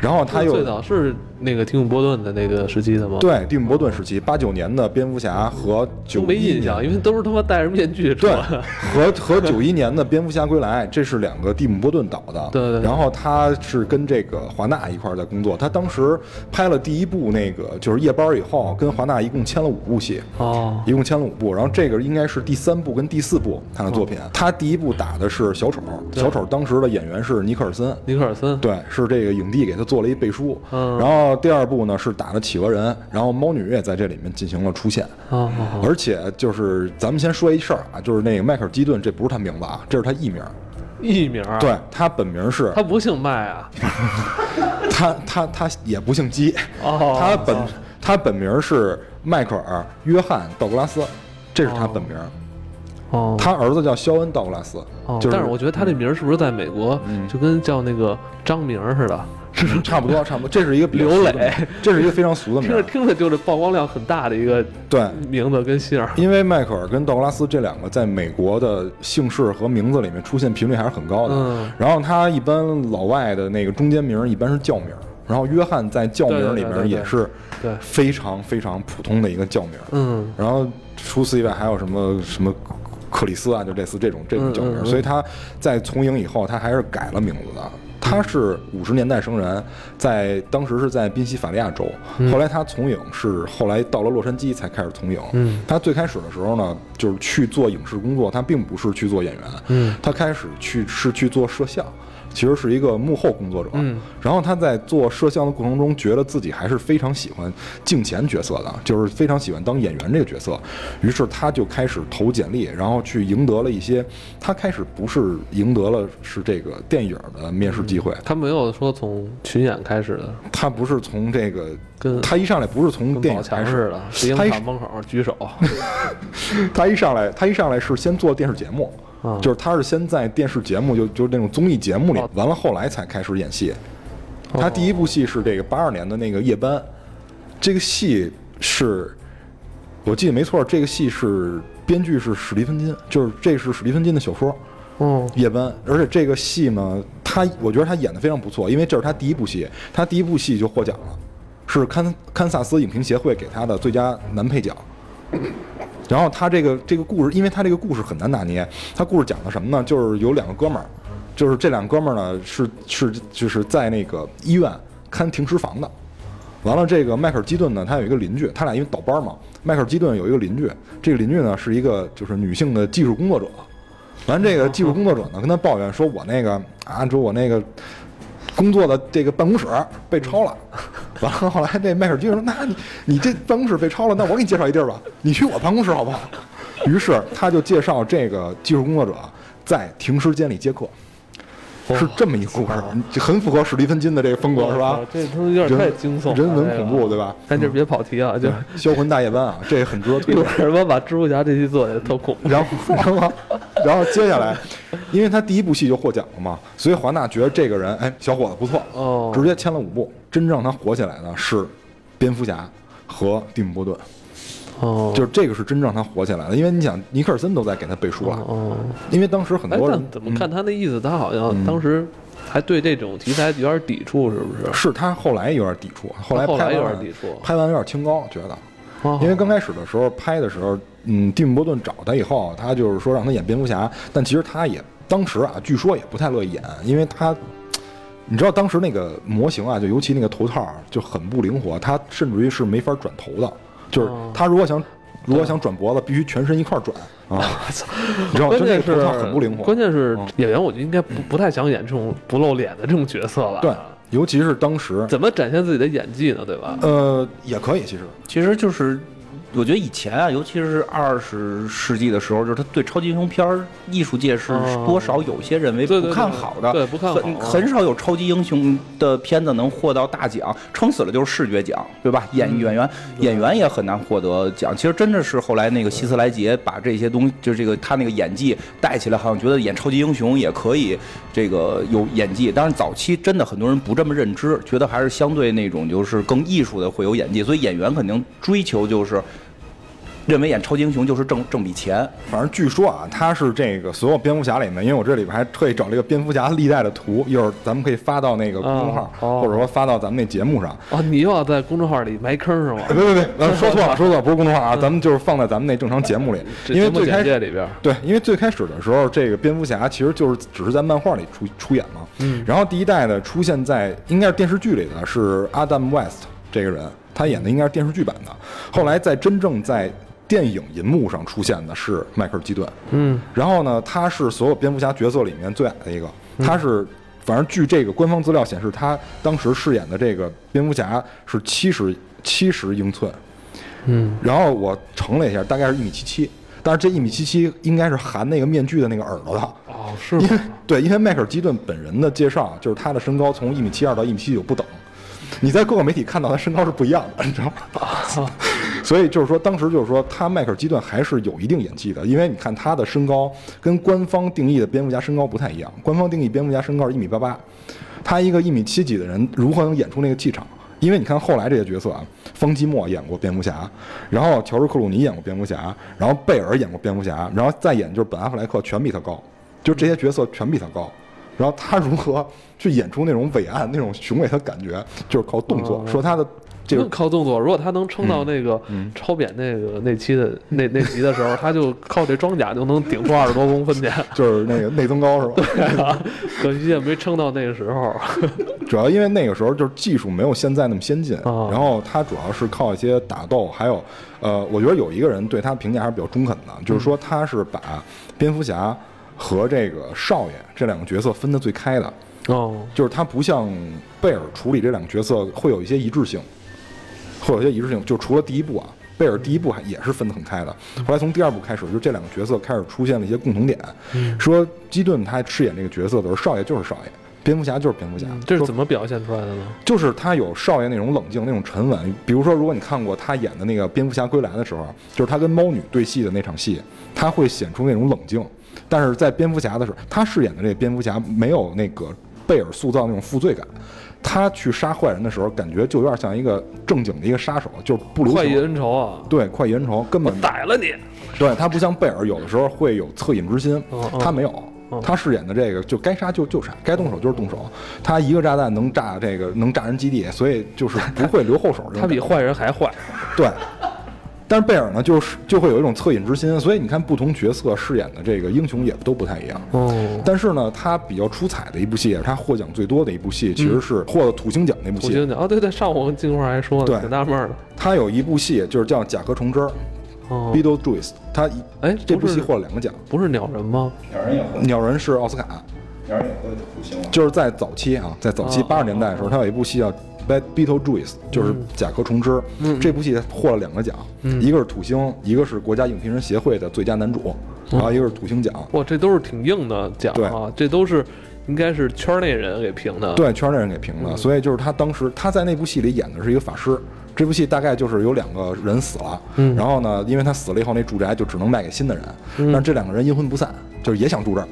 然后他又最早是那个蒂姆波顿的那个时期的吗？，对蒂姆·波顿时期，八九年的蝙蝠侠和九都没印象，因为都是他妈戴着面具出对来。，和和九一年的《蝙蝠侠归来》，<laughs> 这是两个蒂姆·波顿导的。对对对然后他是跟这个华纳一块儿在工作。他当时拍了第一部那个就是夜班以后，跟华纳一共签了五部戏，哦，一共签了五部。然后这个应该是第三部跟第四部他的作品。哦他第一部打的是小丑，小丑当时的演员是尼克尔森。尼克尔森，对，是这个影帝给他做了一背书。嗯然后第二部呢是打的企鹅人，然后猫女也在这里面进行了出现。哦哦哦，而且就是咱们先说一事儿啊，就是那个迈克尔基顿，这不是他名字啊，这是他艺名。艺名儿，对他本名是他不姓麦啊，<laughs> 他他他也不姓基，哦他本他本名是迈克尔约翰道格拉斯，这是他本名。哦，他儿子叫肖恩道格拉斯，哦，就是但是我觉得他这名儿是不是在美国就跟叫那个张明儿似的，<laughs> 差不多 <laughs> 差不多，这是一个刘磊，这是一个非常俗的名字听着。听着就是曝光量很大的一个对，名字跟姓儿。因为迈克尔跟道格拉斯这两个在美国的姓氏和名字里面出现频率还是很高的。嗯然后他一般老外的那个中间名一般是叫名，然后约翰在叫名里面也是对非常非常普通的一个叫名。嗯然后除此以外还有什么什么克里斯啊，就类似这种这种叫名，嗯嗯嗯所以他在从影以后，他还是改了名字的。他是五十年代生人，在当时是在宾夕法尼亚州，后来他从影是后来到了洛杉矶才开始从影。嗯他最开始的时候呢，就是去做影视工作，他并不是去做演员，嗯他开始去是去做摄像。其实是一个幕后工作者，嗯。然后他在做摄像的过程中，觉得自己还是非常喜欢镜前角色的，就是非常喜欢当演员这个角色，于是他就开始投简历，然后去赢得了一些，他开始不是赢得了是这个电影的面试机会，他没有说从群演开始的，他不是从这个，跟他一上来不是从电影开始强似的，石英他一门口举手。<laughs> 他一上来，他一上来是先做电视节目，啊。就是他是先在电视节目，就就是那种综艺节目里哦，完了后来才开始演戏。他第一部戏是这个八二年的那个《夜班》，这个戏是，我记得没错，这个戏是编剧是史蒂芬金，就是这是史蒂芬金的小说哦《夜班》，而且这个戏呢，他我觉得他演的非常不错，因为这是他第一部戏，他第一部戏就获奖了，是堪堪萨斯影评协会给他的最佳男配角。然后他这个这个故事，因为他这个故事很难拿捏，他故事讲的什么呢？就是有两个哥们儿，就是这两个哥们儿呢是是就是在那个医院看停尸房的。完了，这个迈克尔基顿呢，他有一个邻居，他俩因为倒班嘛，迈克尔基顿有一个邻居，这个邻居呢是一个就是女性的技术工作者。完，这个技术工作者呢跟他抱怨说：“我那个啊，说我那个工作的这个办公室被抄了。”完了，后来这迈克尔基说：“那你你这办公室被抄了，那我给你介绍一地儿吧，你去我办公室好不好？” <laughs> 于是他就介绍这个技术工作者在停尸间里接客，是这么一故事，就很符合史蒂芬金的这个风格，是吧哦？这他妈有点太惊悚了，人文恐怖，对吧？但这别跑题啊，就销魂大夜班啊，这很值得推一荐会。儿他妈把蜘蛛侠这期做的特恐怖。然后，然后，然后接下来，因为他第一部戏就获奖了嘛，所以华纳觉得这个人，哎，小伙子不错，哦直接签了五部。真正让他火起来的是蝙蝠侠和蒂姆·波顿，哦，就是这个是真正让他火起来的。因为你想，尼克尔森都在给他背书了，哦，因为当时很哎，多人怎么看他那意思？他好像当时还对这种题材有点抵触，是不是？是他后来有点抵触，后来后来拍完有点抵触拍完有点清高，觉得。哦因为刚开始的时候拍的时候，嗯，蒂姆·波顿找他以后，他就是说让他演蝙蝠侠，但其实他也当时啊，据说也不太乐意演，因为他，你知道当时那个模型啊，就尤其那个头套啊就很不灵活，他甚至于是没法转头的，就是哦他如果想如果想转脖子，必须全身一块转啊，<laughs> 你知道吗？关键是就那个头套很不灵活，关键是嗯演员，我觉得应该不不太想演这种不露脸的这种角色了？对，尤其是当时，怎么展现自己的演技呢？对吧？呃，也可以其实。其实就是，我觉得以前啊，尤其是二十世纪的时候，就是他对超级英雄片儿艺术界是哦多少有些认为不看好的，对不看好很少有超级英雄的片子能获到大奖，撑死了就是视觉奖，对吧？演演员演员也很难获得奖。其实真的是后来那个希斯莱杰把这些东西，就是这个他那个演技带起来，好像觉得演超级英雄也可以这个有演技。当然早期真的很多人不这么认知，觉得还是相对那种就是更艺术的会有演技，所以演员肯定追求就是。认为演超级英雄就是挣挣笔钱，反正据说啊，他是这个所有蝙蝠侠里面，因为我这里边还特意找了一个蝙蝠侠历代的图，一会儿咱们可以发到那个公众号，或者说发到咱们那节目上。哦，你又要在公众号里埋坑是吗？别别别，咱 <laughs> 说错了，说错了，不是公众号啊，<laughs> 咱们就是放在咱们那正常节目里，因为最开始里边，对，因为最开始的时候，这个蝙蝠侠其实就是只是在漫画里出出演嘛，嗯，然后第一代的出现在应该是电视剧里的是 Adam West 这个人，他演的应该是电视剧版的，后来在真正在电影银幕上出现的是迈克尔基顿，嗯，然后呢，他是所有蝙蝠侠角色里面最矮的一个，他是。反正据这个官方资料显示，他当时饰演的这个蝙蝠侠是七十七十英寸，嗯，然后我称了一下，大概是一米七七，但是这一米七七应该是含那个面具的那个耳朵的，哦，是因为？对，因为迈克尔基顿本人的介绍就是他的身高从一米七二到一米七九不等，你在各个媒体看到他身高是不一样的，你知道吗？<laughs> 所以就是说，当时就是说他迈克尔基顿还是有一定演技的，因为你看他的身高跟官方定义的蝙蝠侠身高不太一样，官方定义蝙蝠侠身高是一米八八。他一个一米七几的人如何能演出那个气场？因为你看后来这些角色啊，方基莫演过蝙蝠侠，然后乔治克鲁尼演过蝙蝠侠，然后贝尔演过蝙蝠侠，然后再演就是本阿弗莱克，全比他高，就这些角色全比他高。然后他如何去演出那种伟岸、那种雄伟的感觉，就是靠动作。说他的这个靠动作，如果他能撑到那个超扁那个那期的 <laughs> 那那集的时候，他就靠这装甲就能顶出二十多公分去，<laughs> 就是那个内增高是吧？<laughs> 对啊，可惜也没撑到那个时候。主要因为那个时候就是技术没有现在那么先进，然后他主要是靠一些打斗，还有呃，我觉得有一个人对他评价还是比较中肯的，就是说他是把蝙蝠侠。和这个少爷这两个角色分得最开的。哦，就是他不像贝尔处理这两个角色会有一些一致性，会有一些一致性。就除了第一部啊，贝尔第一部还也是分得很开的。后来从第二部开始，就这两个角色开始出现了一些共同点。说基顿他饰演这个角色的时候，少爷就是少爷，蝙蝠侠就是蝙蝠侠。这是怎么表现出来的呢？就是他有少爷那种冷静、那种沉稳。比如说，如果你看过他演的那个《蝙蝠侠归来》的时候，就是他跟猫女对戏的那场戏，他会显出那种冷静。但是在蝙蝠侠的时候，他饰演的这个蝙蝠侠没有那个贝尔塑造那种负罪感，他去杀坏人的时候，感觉就有点像一个正经的一个杀手，就是不留快意恩仇啊。对，快意恩仇，根本逮了你。对他不像贝尔，有的时候会有恻隐之心，他没有。他饰演的这个就该杀就就杀，该动手就是动手。他一个炸弹能炸这个能炸人基地，所以就是不会留后手。<laughs> 他比坏人还坏。对。但是贝尔呢，就是就会有一种恻隐之心，所以你看不同角色饰演的这个英雄也都不太一样。哦。但是呢，他比较出彩的一部戏，也是他获奖最多的一部戏，其实是获了土星奖那部戏。土星奖啊，对对，上午金花还说，挺纳闷的。他有一部戏就是叫《甲壳虫之》，Beetlejuice，他哎，这部戏获了两个奖，不是鸟人吗？鸟人也获，鸟人是奥斯卡，鸟人也获土星就是在早期啊，在早期八十年代的时候，他有一部戏叫。Beetlejuice 就是甲壳虫之，这部戏获了两个奖，一个是土星，一个是国家影评人协会的最佳男主，然后一个是土星奖。哇，这都是挺硬的奖啊！这都是应该是圈内人给评的。对，圈内人给评的。所以就是他当时他在那部戏里演的是一个法师。这部戏大概就是有两个人死了，然后呢，因为他死了以后，那住宅就只能卖给新的人。但这两个人阴魂不散，就是也想住这儿。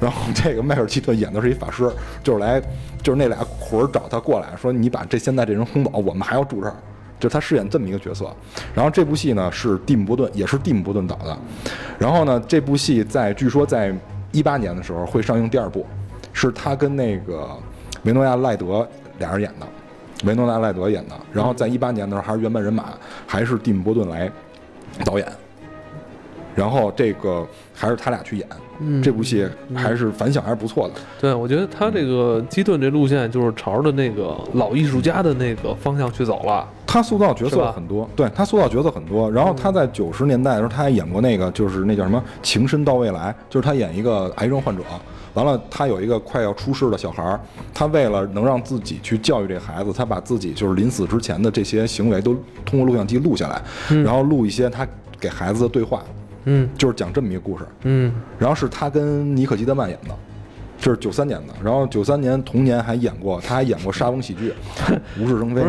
然后这个迈克尔基特演的是一法师，就是来，就是那俩魂儿找他过来说：“你把这现在这人轰走，我们还要住这儿。”就他饰演这么一个角色。然后这部戏呢是蒂姆·波顿，也是蒂姆·波顿导的。然后呢，这部戏在据说在一八年的时候会上映第二部，是他跟那个维诺亚·赖德俩人演的，维诺亚·赖德演的。然后在一八年的时候还是原班人马，还是蒂姆·波顿来导演。然后这个还是他俩去演。这部戏还是反响还是不错的。对，我觉得他这个基顿这路线就是朝着那个老艺术家的那个方向去走了。他塑造角色很多，对他塑造角色很多。然后他在九十年代的时候，他还演过那个，就是那叫什么《情深到未来》，就是他演一个癌症患者。完了，他有一个快要出世的小孩儿，他为了能让自己去教育这孩子，他把自己就是临死之前的这些行为都通过录像机录下来，然后录一些他给孩子的对话。嗯，就是讲这么一个故事。嗯，然后是他跟尼可基德曼演的，这是九三年的。然后九三年同年还演过，他还演过沙翁喜剧《<laughs> 无事生非》。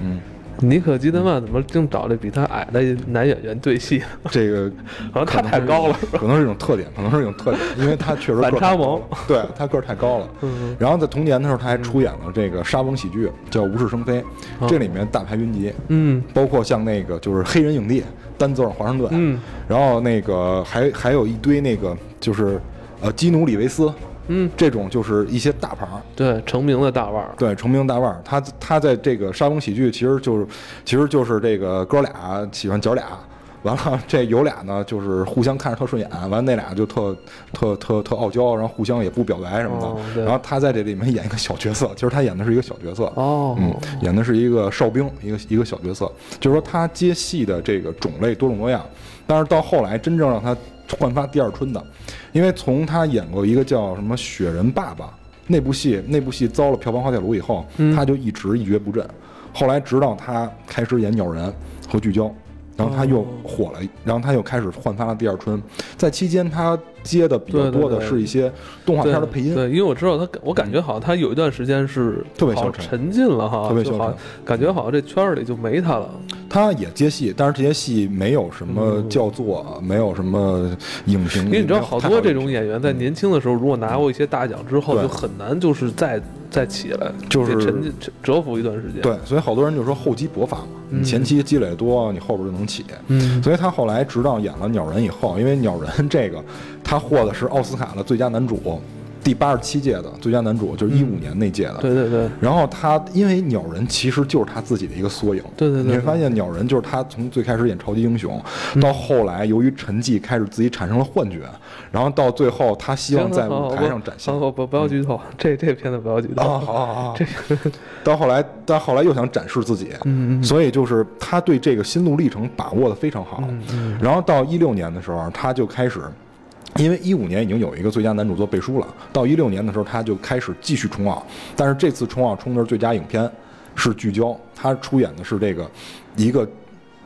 嗯，尼可基德曼怎么净找这比他矮的男演员对戏？这个 <laughs> 可能他太高了，可能是一种特点，可能是一种特点，因为他确实反差萌。对他个儿太高了。嗯。然后在同年的时候，他还出演了这个沙翁喜剧，叫《无事生非》，这里面大牌云集。嗯。包括像那个就是黑人影帝。丹泽尔·华盛顿，嗯，然后那个还还有一堆那个就是，呃，基努·里维斯，嗯，这种就是一些大牌儿，对，成名的大腕儿，对，成名大腕儿，他他在这个沙龙喜剧其实就是其实就是这个哥俩喜欢姐俩。完了，这有俩呢，就是互相看着特顺眼。完了，那俩就特特特特傲娇，然后互相也不表白什么的。然后他在这里面演一个小角色，其实他演的是一个小角色。哦，嗯，演的是一个哨兵，一个一个小角色。就是说他接戏的这个种类多种多样。但是到后来真正让他焕发第二春的，因为从他演过一个叫什么《雪人爸爸》那部戏，那部戏遭了票房滑铁卢以后，他就一直一蹶不振。后来直到他开始演《鸟人》和《聚焦》。然后他又火了，然后他又开始焕发了第二春。在期间，他接的比较多的是一些动画片的配音。对，因为我知道他，我感觉好像他有一段时间是特别消沉，沉浸了哈，特别消沉，感觉好像这圈里就没他了。他也接戏，但是这些戏没有什么叫座，没有什么影评。因为你知道，好多这种演员在年轻的时候，如果拿过一些大奖之后，就很难就是在再起来，就是得沉浸蛰伏一段时间。，对，所以好多人就说厚积薄发嘛，你前期积累多，你后边就能起。嗯所以他后来直到演了《鸟人》以后，因为《鸟人》这个他获的是奥斯卡的最佳男主，第八十七届的最佳男主，就是一五年那届的。对对对，然后他因为鸟人其实就是他自己的一个缩影，对对对你会发现鸟人就是他从最开始演超级英雄，嗯。到后来由于沉寂开始自己产生了幻觉，然后到最后他希望在舞台上展现。不，。不不要剧透，这这片子不要剧透。啊，好好好，<laughs> 这到后来，到后来又想展示自己，嗯嗯所以就是他对这个心路历程把握的非常好。嗯。然后到一六年的时候，他就开始，因为一五年已经有一个最佳男主做背书了，到一六年的时候，他就开始继续冲奥，但是这次冲奥冲的是最佳影片，是聚焦，他出演的是这个一个。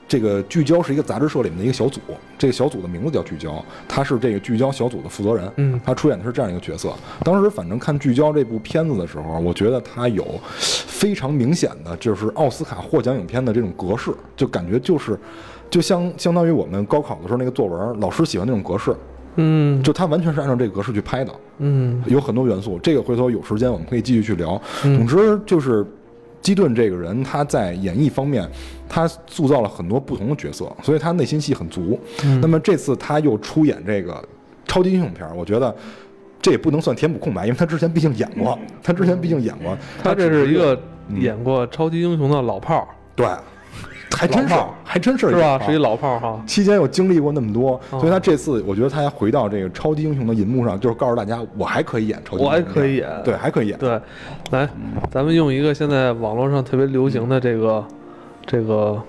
这个聚焦是一个杂志社里面的一个小组，这个小组的名字叫聚焦，他是这个聚焦小组的负责人，嗯他出演的是这样一个角色。当时反正看聚焦这部片子的时候，我觉得他有非常明显的就是奥斯卡获奖影片的这种格式，就感觉就是就相相当于我们高考的时候那个作文，老师喜欢那种格式，嗯就他完全是按照这个格式去拍的，嗯有很多元素。这个回头有时间我们可以继续去聊。嗯总之就是。基顿这个人，他在演绎方面，他塑造了很多不同的角色，所以他内心戏很足。嗯那么这次他又出演这个超级英雄片儿，我觉得这也不能算填补空白，因为他之前毕竟演过，他之前毕竟演过，他这是一个嗯演过超级英雄的老炮儿，对，还真是还真是是吧？是一老炮儿哈。期间又经历过那么多，哦所以他这次我觉得他还回到这个超级英雄的银幕上，就是告诉大家我还可以演超级英雄，我还可以演对，还可以演。对，来，咱们用一个现在网络上特别流行的这个这个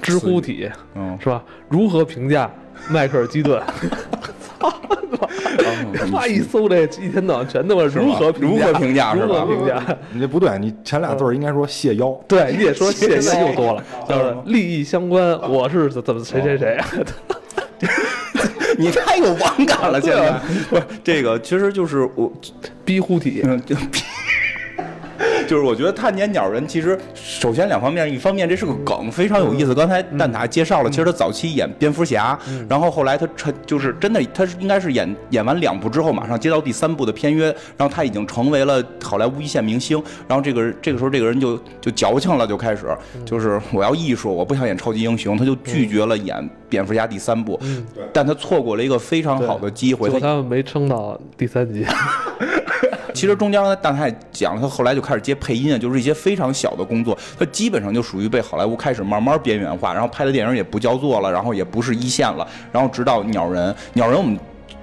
知乎体嗯，是吧？如何评价迈克尔基顿？<laughs> <laughs> 他一搜这一天到晚全他妈如何评价？如何评价是如吧？何评价？你这不对，你前俩字儿应该说谢邀。对，你得说谢又多了，<laughs> 就是利益相关，我是怎怎么谁谁谁，<laughs> 你太有网感了，现在。不是这个，其实就是我，逼护体，嗯，就就是我觉得他演鸟人，其实首先两方面，一方面这是个梗，非常有意思。刚才蛋挞介绍了，其实他早期演蝙蝠侠，然后后来他成就是真的，他是应该是演演完两部之后，马上接到第三部的片约，然后他已经成为了好莱坞一线明星。然后这个人这个时候这个人就就矫情了，就开始。就是我要艺术，我不想演超级英雄，他就拒绝了演蝙蝠侠第三部，但他错过了一个非常好的机会，就他他们没撑到第三集，<laughs> 其实中间刚才蛋太讲了，他后来就开始接配音啊，就是一些非常小的工作，他基本上就属于被好莱坞开始慢慢边缘化，然后拍的电影也不叫做了，然后也不是一线了，然后直到鸟人，鸟人我们。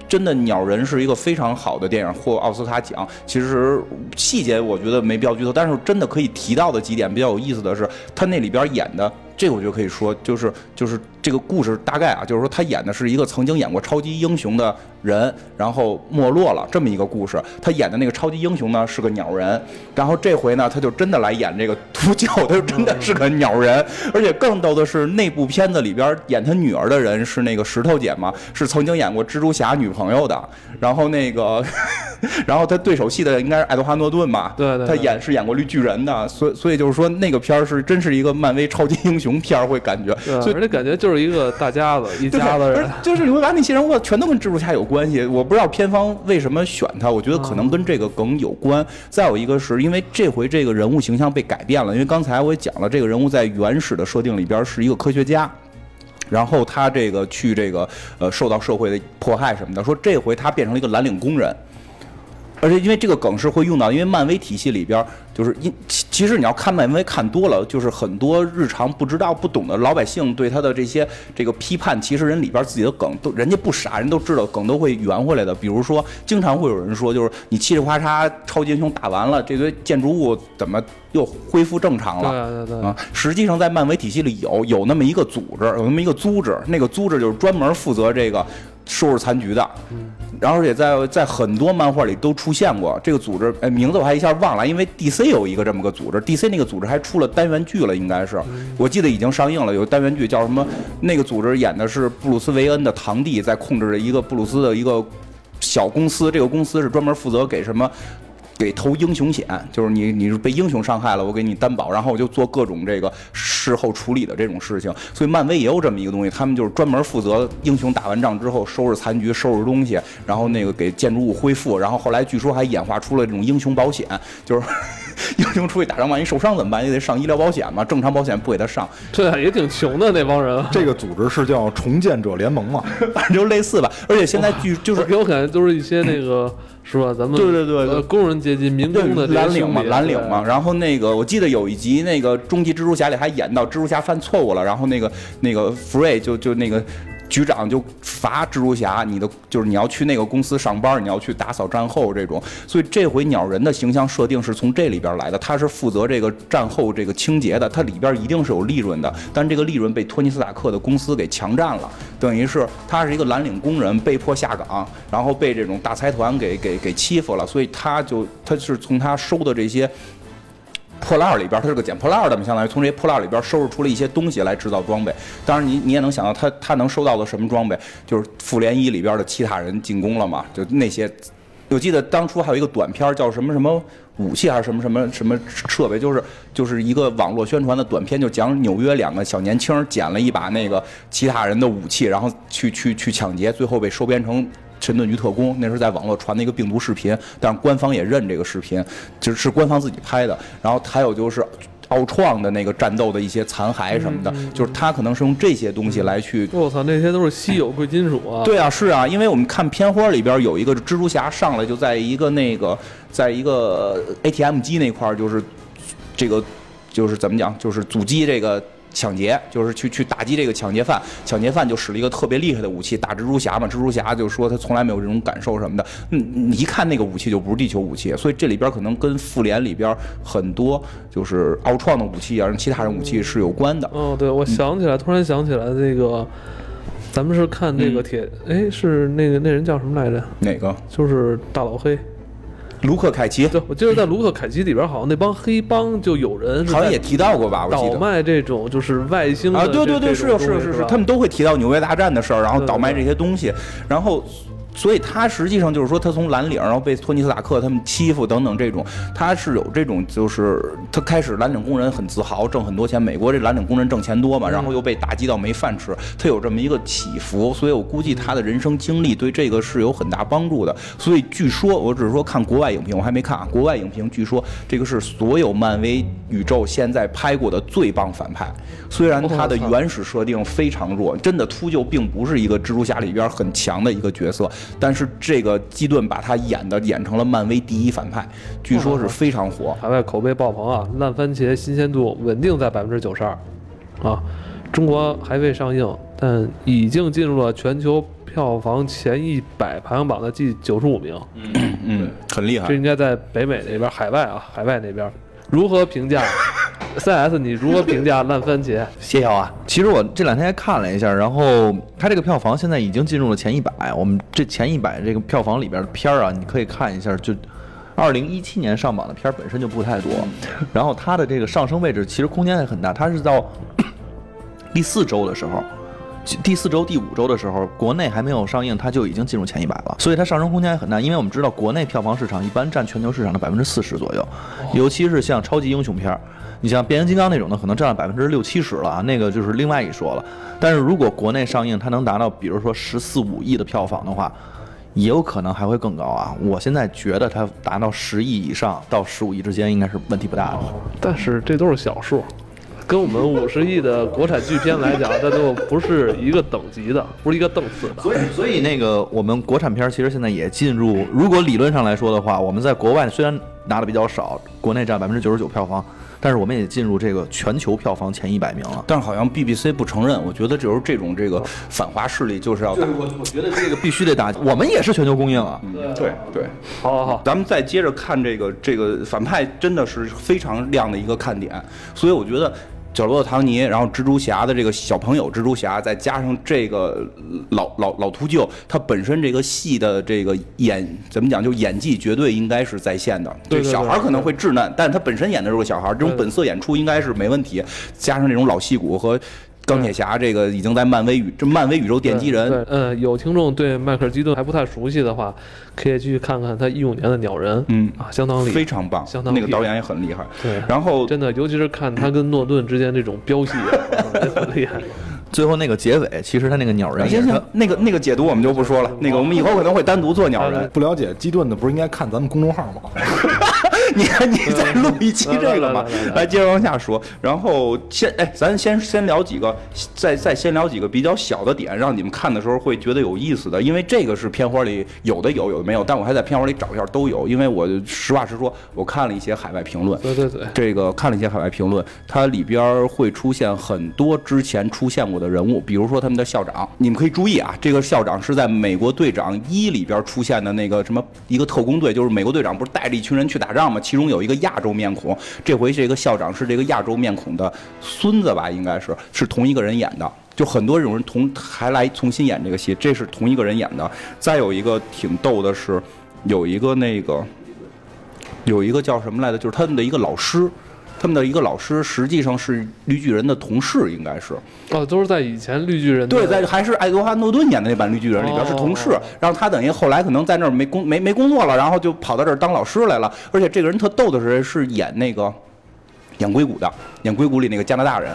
真的，《鸟人》是一个非常好的电影，获奥斯卡奖。其实细节我觉得没必要剧透，但是真的可以提到的几点比较有意思的是，他那里边演的这个我觉得可以说，就是就是这个故事大概啊，就是说他演的是一个曾经演过超级英雄的人，然后没落了这么一个故事。他演的那个超级英雄呢是个鸟人，然后这回呢他就真的来演这个秃鹫，他就真的是个鸟人。<laughs> 而且更逗的是，那部片子里边演他女儿的人是那个石头姐嘛，是曾经演过蜘蛛侠女朋友的。然后那个，<laughs> 然后他对手戏的应该是爱德华诺顿嘛，对对对他演是演过绿巨人的，所以所以就是说那个片儿是真是一个漫威超级英雄片儿，会感觉，而且感觉就是一个大家子，<laughs> 一家子人，就是你会把那些人物全都跟蜘蛛侠有关系，我不知道片方为什么选他，我觉得可能跟这个梗有关。再有一个是因为这回这个人物形象被改变了，因为刚才我也讲了，这个人物在原始的设定里边是一个科学家。然后他这个去这个呃受到社会的迫害什么的，说这回他变成了一个蓝领工人，而且因为这个梗是会用到，因为漫威体系里边儿就是因其其实你要看漫威看多了，就是很多日常不知道不懂的老百姓对他的这些这个批判，其实人里边儿自己的梗都人家不傻，人都知道梗都会圆回来的。比如说，经常会有人说，就是你嘁哩咔嚓超级英雄打完了，这堆建筑物怎么又恢复正常了？对对对啊，实际上在漫威体系里有有那么一个组织，有那么一个组织，那个组织就是专门负责这个收拾残局的。然后也在在很多漫画里都出现过这个组织，哎，名字我还一下忘了，因为 DC 有一个这么个组织，DC 那个组织还出了单元剧了，应该是，我记得已经上映了，有单元剧叫什么？那个组织演的是布鲁斯韦恩的堂弟在控制着一个布鲁斯的一个小公司，这个公司是专门负责给什么给投英雄险，就是你你是被英雄伤害了，我给你担保，然后我就做各种这个事后处理的这种事情。所以漫威也有这么一个东西，他们就是专门负责英雄打完仗之后收拾残局、收拾东西，然后那个给建筑物恢复。然后后来据说还演化出了这种英雄保险，就是 <laughs> 英雄出去打仗万一受伤怎么办？也得上医疗保险嘛，正常保险不给他上，对啊，也挺穷的那帮人。这个组织是叫重建者联盟嘛？<laughs> 反正就类似吧。而且现在据就是给我感觉都是一些那个。是吧？咱们对对对呃工人阶级、民工的蓝领嘛，蓝领嘛。然后那个，我记得有一集那个《终极蜘蛛侠》里还演到蜘蛛侠犯错误了，然后那个那个福瑞就就那个局长就罚蜘蛛侠，你的就是你要去那个公司上班，你要去打扫战后这种。所以这回鸟人的形象设定是从这里边来的，他是负责这个战后这个清洁的，它里边一定是有利润的，但这个利润被托尼斯塔克的公司给强占了，等于是他是一个蓝领工人被迫下岗，然后被这种大财团给给给欺负了，所以他就他是从他收的这些。破烂里边，他是个捡破烂的嘛，相当于从这些破烂里边收拾出了一些东西来制造装备。当然你，你也能想到他他能收到的什么装备，就是复联一里边的其他人进攻了嘛，就那些。我记得当初还有一个短片叫什么什么武器还是什么什么什么设备，就是就是一个网络宣传的短片，就讲纽约两个小年轻捡了一把那个其他人的武器，然后去去去抢劫，最后被收编成神盾局特工。那时候在网络传的一个病毒视频，但是官方也认这个视频，就是是官方自己拍的。然后还有就是。奥创的那个战斗的一些残骸什么的，就是他可能是用这些东西来去我操，那些都是稀有贵金属啊！对啊，是啊，因为我们看片花里边有一个蜘蛛侠上来就在一个那个，在一个 ATM 机那块儿，就是这个就是怎么讲，就是阻击这个抢劫，就是去去打击这个抢劫犯。抢劫犯就使了一个特别厉害的武器打蜘蛛侠嘛，蜘蛛侠就说他从来没有这种感受什么的。嗯，你一看那个武器就不是地球武器，所以这里边可能跟复联里边很多就是奥创的武器啊，其他人武器是有关的。哦，对，我想起来，突然想起来这个，咱们是看那个嗯铁，哎，是那个那人叫什么来着？哪个？就是大老黑。卢克凯奇对，我记得在卢克凯奇里边，好像那帮黑帮就有人好像也提到过吧？我记得。倒卖这种就是外星的啊，对对对，是是是是他们都会提到纽约大战的事儿，然后倒卖这些东西，然后。所以他实际上就是说，他从蓝领，然后被托尼斯塔克他们欺负等等这种，他是有这种，就是他开始蓝领工人很自豪，挣很多钱。美国这蓝领工人挣钱多嘛，然后又被打击到没饭吃，他有这么一个起伏。所以我估计他的人生经历对这个是有很大帮助的。所以据说，我只是说看国外影评，我还没看啊。国外影评据说这个是所有漫威宇宙现在拍过的最棒反派。虽然他的原始设定非常弱，真的秃鹫并不是一个蜘蛛侠里边很强的一个角色，但是这个基顿把他演的演成了漫威第一反派，据说是非常火。海外口碑爆棚啊，烂番茄新鲜度稳定在百分之九十二，啊，中国还未上映，但已经进入了全球票房前一百排行榜的第九十五名，嗯，很厉害。这。应该在北美那边，海外啊，海外那边。如何评价？CS 你如何评价烂番茄？<laughs> 谢谢啊。其实我这两天还看了一下，然后它这个票房现在已经进入了前一百。我们这前一百这个票房里边的片儿啊，你可以看一下，就二零一七年上榜的片儿本身就不太多，然后它的这个上升位置其实空间还很大，它是到 <coughs> 第四周的时候。第四周、第五周的时候，国内还没有上映，它就已经进入前一百了，所以它上升空间还很大。因为我们知道，国内票房市场一般占全球市场的百分之四十左右，尤其是像超级英雄片儿，你像变形金刚那种的，可能占了百分之六七十了啊，那个就是另外一说了。但是如果国内上映，它能达到比如说十四五亿的票房的话，也有可能还会更高啊。我现在觉得它达到十亿以上到十五亿之间，应该是问题不大的。但是这都是小数，跟我们五十亿的国产巨片来讲，这就不是一个等级的，不是一个档次的。所以，所以那个我们国产片儿其实现在也进入，如果理论上来说的话，我们在国外虽然拿的比较少，国内占百分之九十九票房，但是我们也进入这个全球票房前一百名了。但是好像 BBC 不承认，我觉得就是这种这个反华势力就是要打。我我觉得这个必须得打，我们也是全球供应啊。对对，好好好，咱们再接着看这个这个反派，真的是非常亮的一个看点。所以我觉得角落唐尼，然后蜘蛛侠的这个小朋友蜘蛛侠，再加上这个老老老秃鹫，他本身这个戏的这个演怎么讲，就演技绝对应该是在线的。对小孩可能会稚嫩，但他本身演的是个小孩，这种本色演出应该是没问题。加上这种老戏骨和。钢铁侠这个已经在漫威宇这漫威宇宙奠基人，对，嗯，有听众对迈克尔基顿还不太熟悉的话，可以去看看他一五年的鸟人，嗯啊，相当厉害，非常棒，相当厉害那个导演也很厉害。对，然后真的，尤其是看他跟诺顿之间这种飙戏啊，也很厉害。<laughs> 最后那个结尾，其实他那个鸟人也是他行行，那个那个解读我们就不说了，那个我们以后可能会单独做鸟人。不了解基顿的，不是应该看咱们公众号吗？<laughs> <laughs> 你看你再录一期这个嘛来接着往下说。然后先哎，咱先先聊几个，再再先聊几个比较小的点，让你们看的时候会觉得有意思的。因为这个是片花里有的有，有的没有，但我还在片花里找一下都有。因为我实话实说，我看了一些海外评论，对对对，这个看了一些海外评论，它里边会出现很多之前出现过的人物，比如说他们的校长。你们可以注意啊，这个校长是在美国队长一里边出现的那个什么一个特工队，就是美国队长不是带着一群人去打仗其中有一个亚洲面孔，这回这个校长是这个亚洲面孔的孙子吧，应该是是同一个人演的。就很多这种人同还来重新演这个戏，这是同一个人演的。再有一个挺逗的是，有一个那个有一个叫什么来着？就是他们的一个老师，他们的一个老师实际上是绿巨人的同事，应该是。哦，都是在以前绿巨人的对，在还是爱德华诺顿演的那版绿巨人里边是同事哦，然后他等于后来可能在那儿没工没没工作了，然后就跑到这儿当老师来了。而且这个人特逗的是，是演那个演硅谷的，演硅谷里那个加拿大人。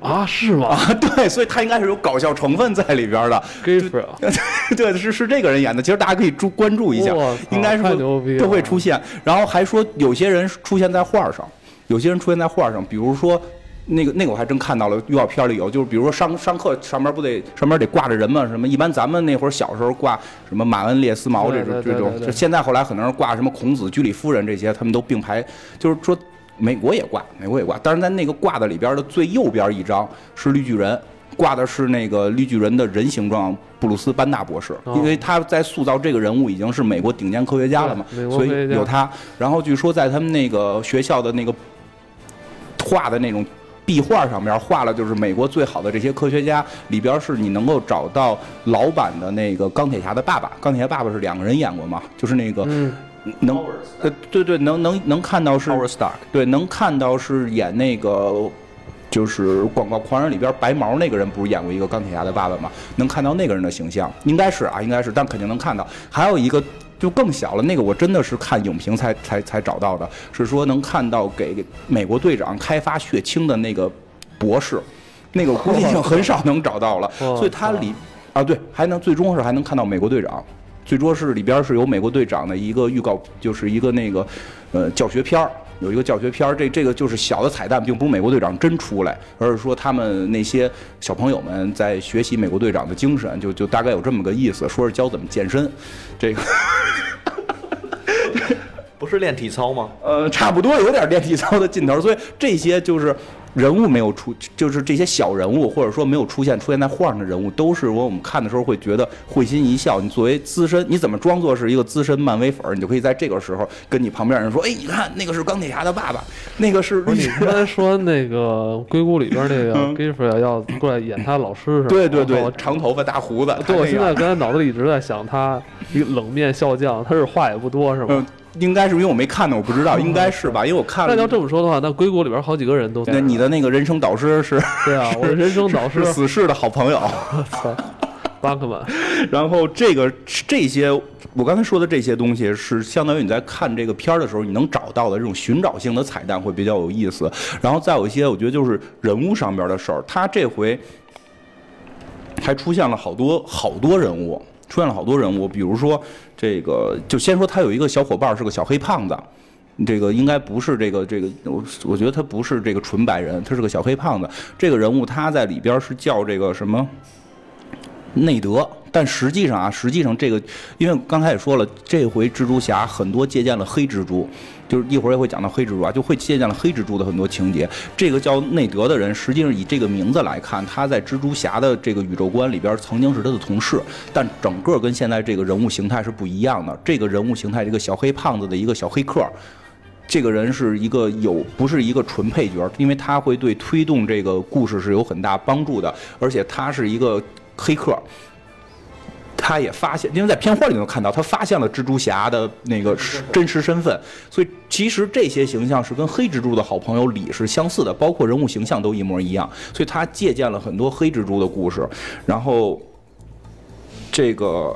啊，是吗？啊，<laughs> 对，所以他应该是有搞笑成分在里边的。<laughs> 对，是是这个人演的，其实大家可以注关注一下应该是都会出现。然后还说有些人出现在画上，有些人出现在画上，比如说。那个那个我还真看到了，预告片里有，就是比如说上上课上面不得上面得挂着人嘛？什么一般咱们那会儿小时候挂什么马恩列斯毛这种这种就现在后来可能是挂什么孔子、居里夫人这些，他们都并排，就是说美国也挂，美国也挂，但是在那个挂的里边的最右边一张是绿巨人，挂的是那个绿巨人的人形状布鲁斯班纳博士，哦因为他在塑造这个人物已经是美国顶尖科学家了嘛，所以有他。然后据说在他们那个学校的那个画的那种。壁画上面画了就是美国最好的这些科学家，里边是你能够找到老版的那个钢铁侠的爸爸，钢铁侠爸爸是两个人演过嘛，就是那个嗯，能呃对对能能能看到是。对，能看到是演那个，就是《广告狂人》里边白毛那个人，不是演过一个钢铁侠的爸爸吗？能看到那个人的形象，应该是啊，应该是，但肯定能看到。还有一个就更小了，那个我真的是看影评才才才找到的，是说能看到给美国队长开发血清的那个博士，那个我估计已经很少能找到了，<laughs> 所以它里啊对，还能最终是还能看到美国队长。最终是里边是有美国队长的一个预告，就是一个那个呃教学片儿，有一个教学片儿，这这个就是小的彩蛋，并不是美国队长真出来，而是说他们那些小朋友们在学习美国队长的精神，就就大概有这么个意思，说是教怎么健身，这个 <laughs> 不是练体操吗？呃差不多有点练体操的劲头，所以这些就是。人物没有出，就是这些小人物，或者说没有出现出现在画上的人物，都是我们看的时候会觉得会心一笑。你作为资深，你怎么装作是一个资深漫威粉儿，你就可以在这个时候跟你旁边人说：“哎，你看那个是钢铁侠的爸爸，那个是不是。你刚才说那个硅谷里边那个 Gabriel 要过来演他老师是吧？<laughs> 对对对，长头发大胡子。对，我现在刚才脑子里一直在想他一个冷面笑匠，他是话也不多是吧？嗯，应该是因为我没看呢，我不知道，应该是吧？因为我看了。那要这么说的话，那硅谷里边好几个人都那你的那个人生导师是对啊，我的人生导师死侍的好朋友。<laughs> 操，巴克曼，<laughs> 然后这个这些，我刚才说的这些东西，是相当于你在看这个片儿的时候，你能找到的这种寻找性的彩蛋会比较有意思。然后再有一些，我觉得就是人物上边的事儿，他这回还出现了好多好多人物，出现了好多人物，比如说这个，就先说他有一个小伙伴是个小黑胖子。这个应该不是这个这个，我我觉得他不是这个纯白人，他是个小黑胖子。这个人物他在里边是叫这个什么内德，但实际上啊，实际上这个，因为刚才也说了，这回蜘蛛侠很多借鉴了黑蜘蛛，就是一会儿也会讲到黑蜘蛛啊，就会借鉴了黑蜘蛛的很多情节。这个叫内德的人，实际上以这个名字来看，他在蜘蛛侠的这个宇宙观里边曾经是他的同事，但整个跟现在这个人物形态是不一样的。这个人物形态，这个小黑胖子的一个小黑客。这个人是一个有不是一个纯配角，因为他会对推动这个故事是有很大帮助的，而且他是一个黑客。他也发现，因为在片花里能看到，他发现了蜘蛛侠的那个真实身份，所以其实这些形象是跟黑蜘蛛的好朋友李是相似的，包括人物形象都一模一样，所以他借鉴了很多黑蜘蛛的故事。然后这个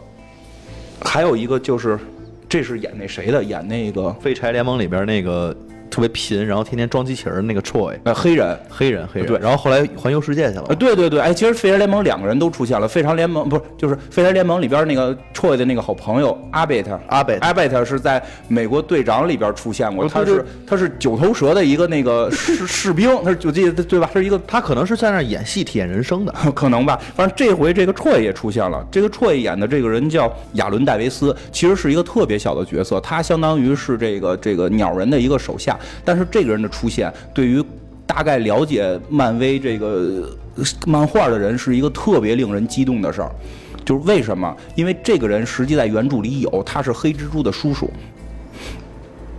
还有一个就是，这是演那谁的，演那个废柴联盟里边那个特别贫，然后天天装机器人那个 Troy，呃黑人。黑人黑人，对然后后来环游世界去了呃，。对对对，哎，其实废柴联盟两个人都出现了。废柴联盟不是，就是废柴联盟里边那个 Troy 的那个好朋友阿贝特，阿贝特阿贝特是在美国队长里边出现过，他是他是九头蛇的一个那个士 <laughs> 士兵，他是我记得对吧？他是一个他可能是在那儿演戏体验人生的，<laughs> 可能吧，反正这回这个 Troy 也出现了。这个 Troy 演的这个人叫亚伦·戴维斯，其实是一个特别小的角色，他相当于是这个这个鸟人的一个手下。但是这个人的出现，对于大概了解漫威这个呃漫画的人，是一个特别令人激动的事儿。就是为什么？因为这个人实际在原著里有，他是黑蜘蛛的叔叔。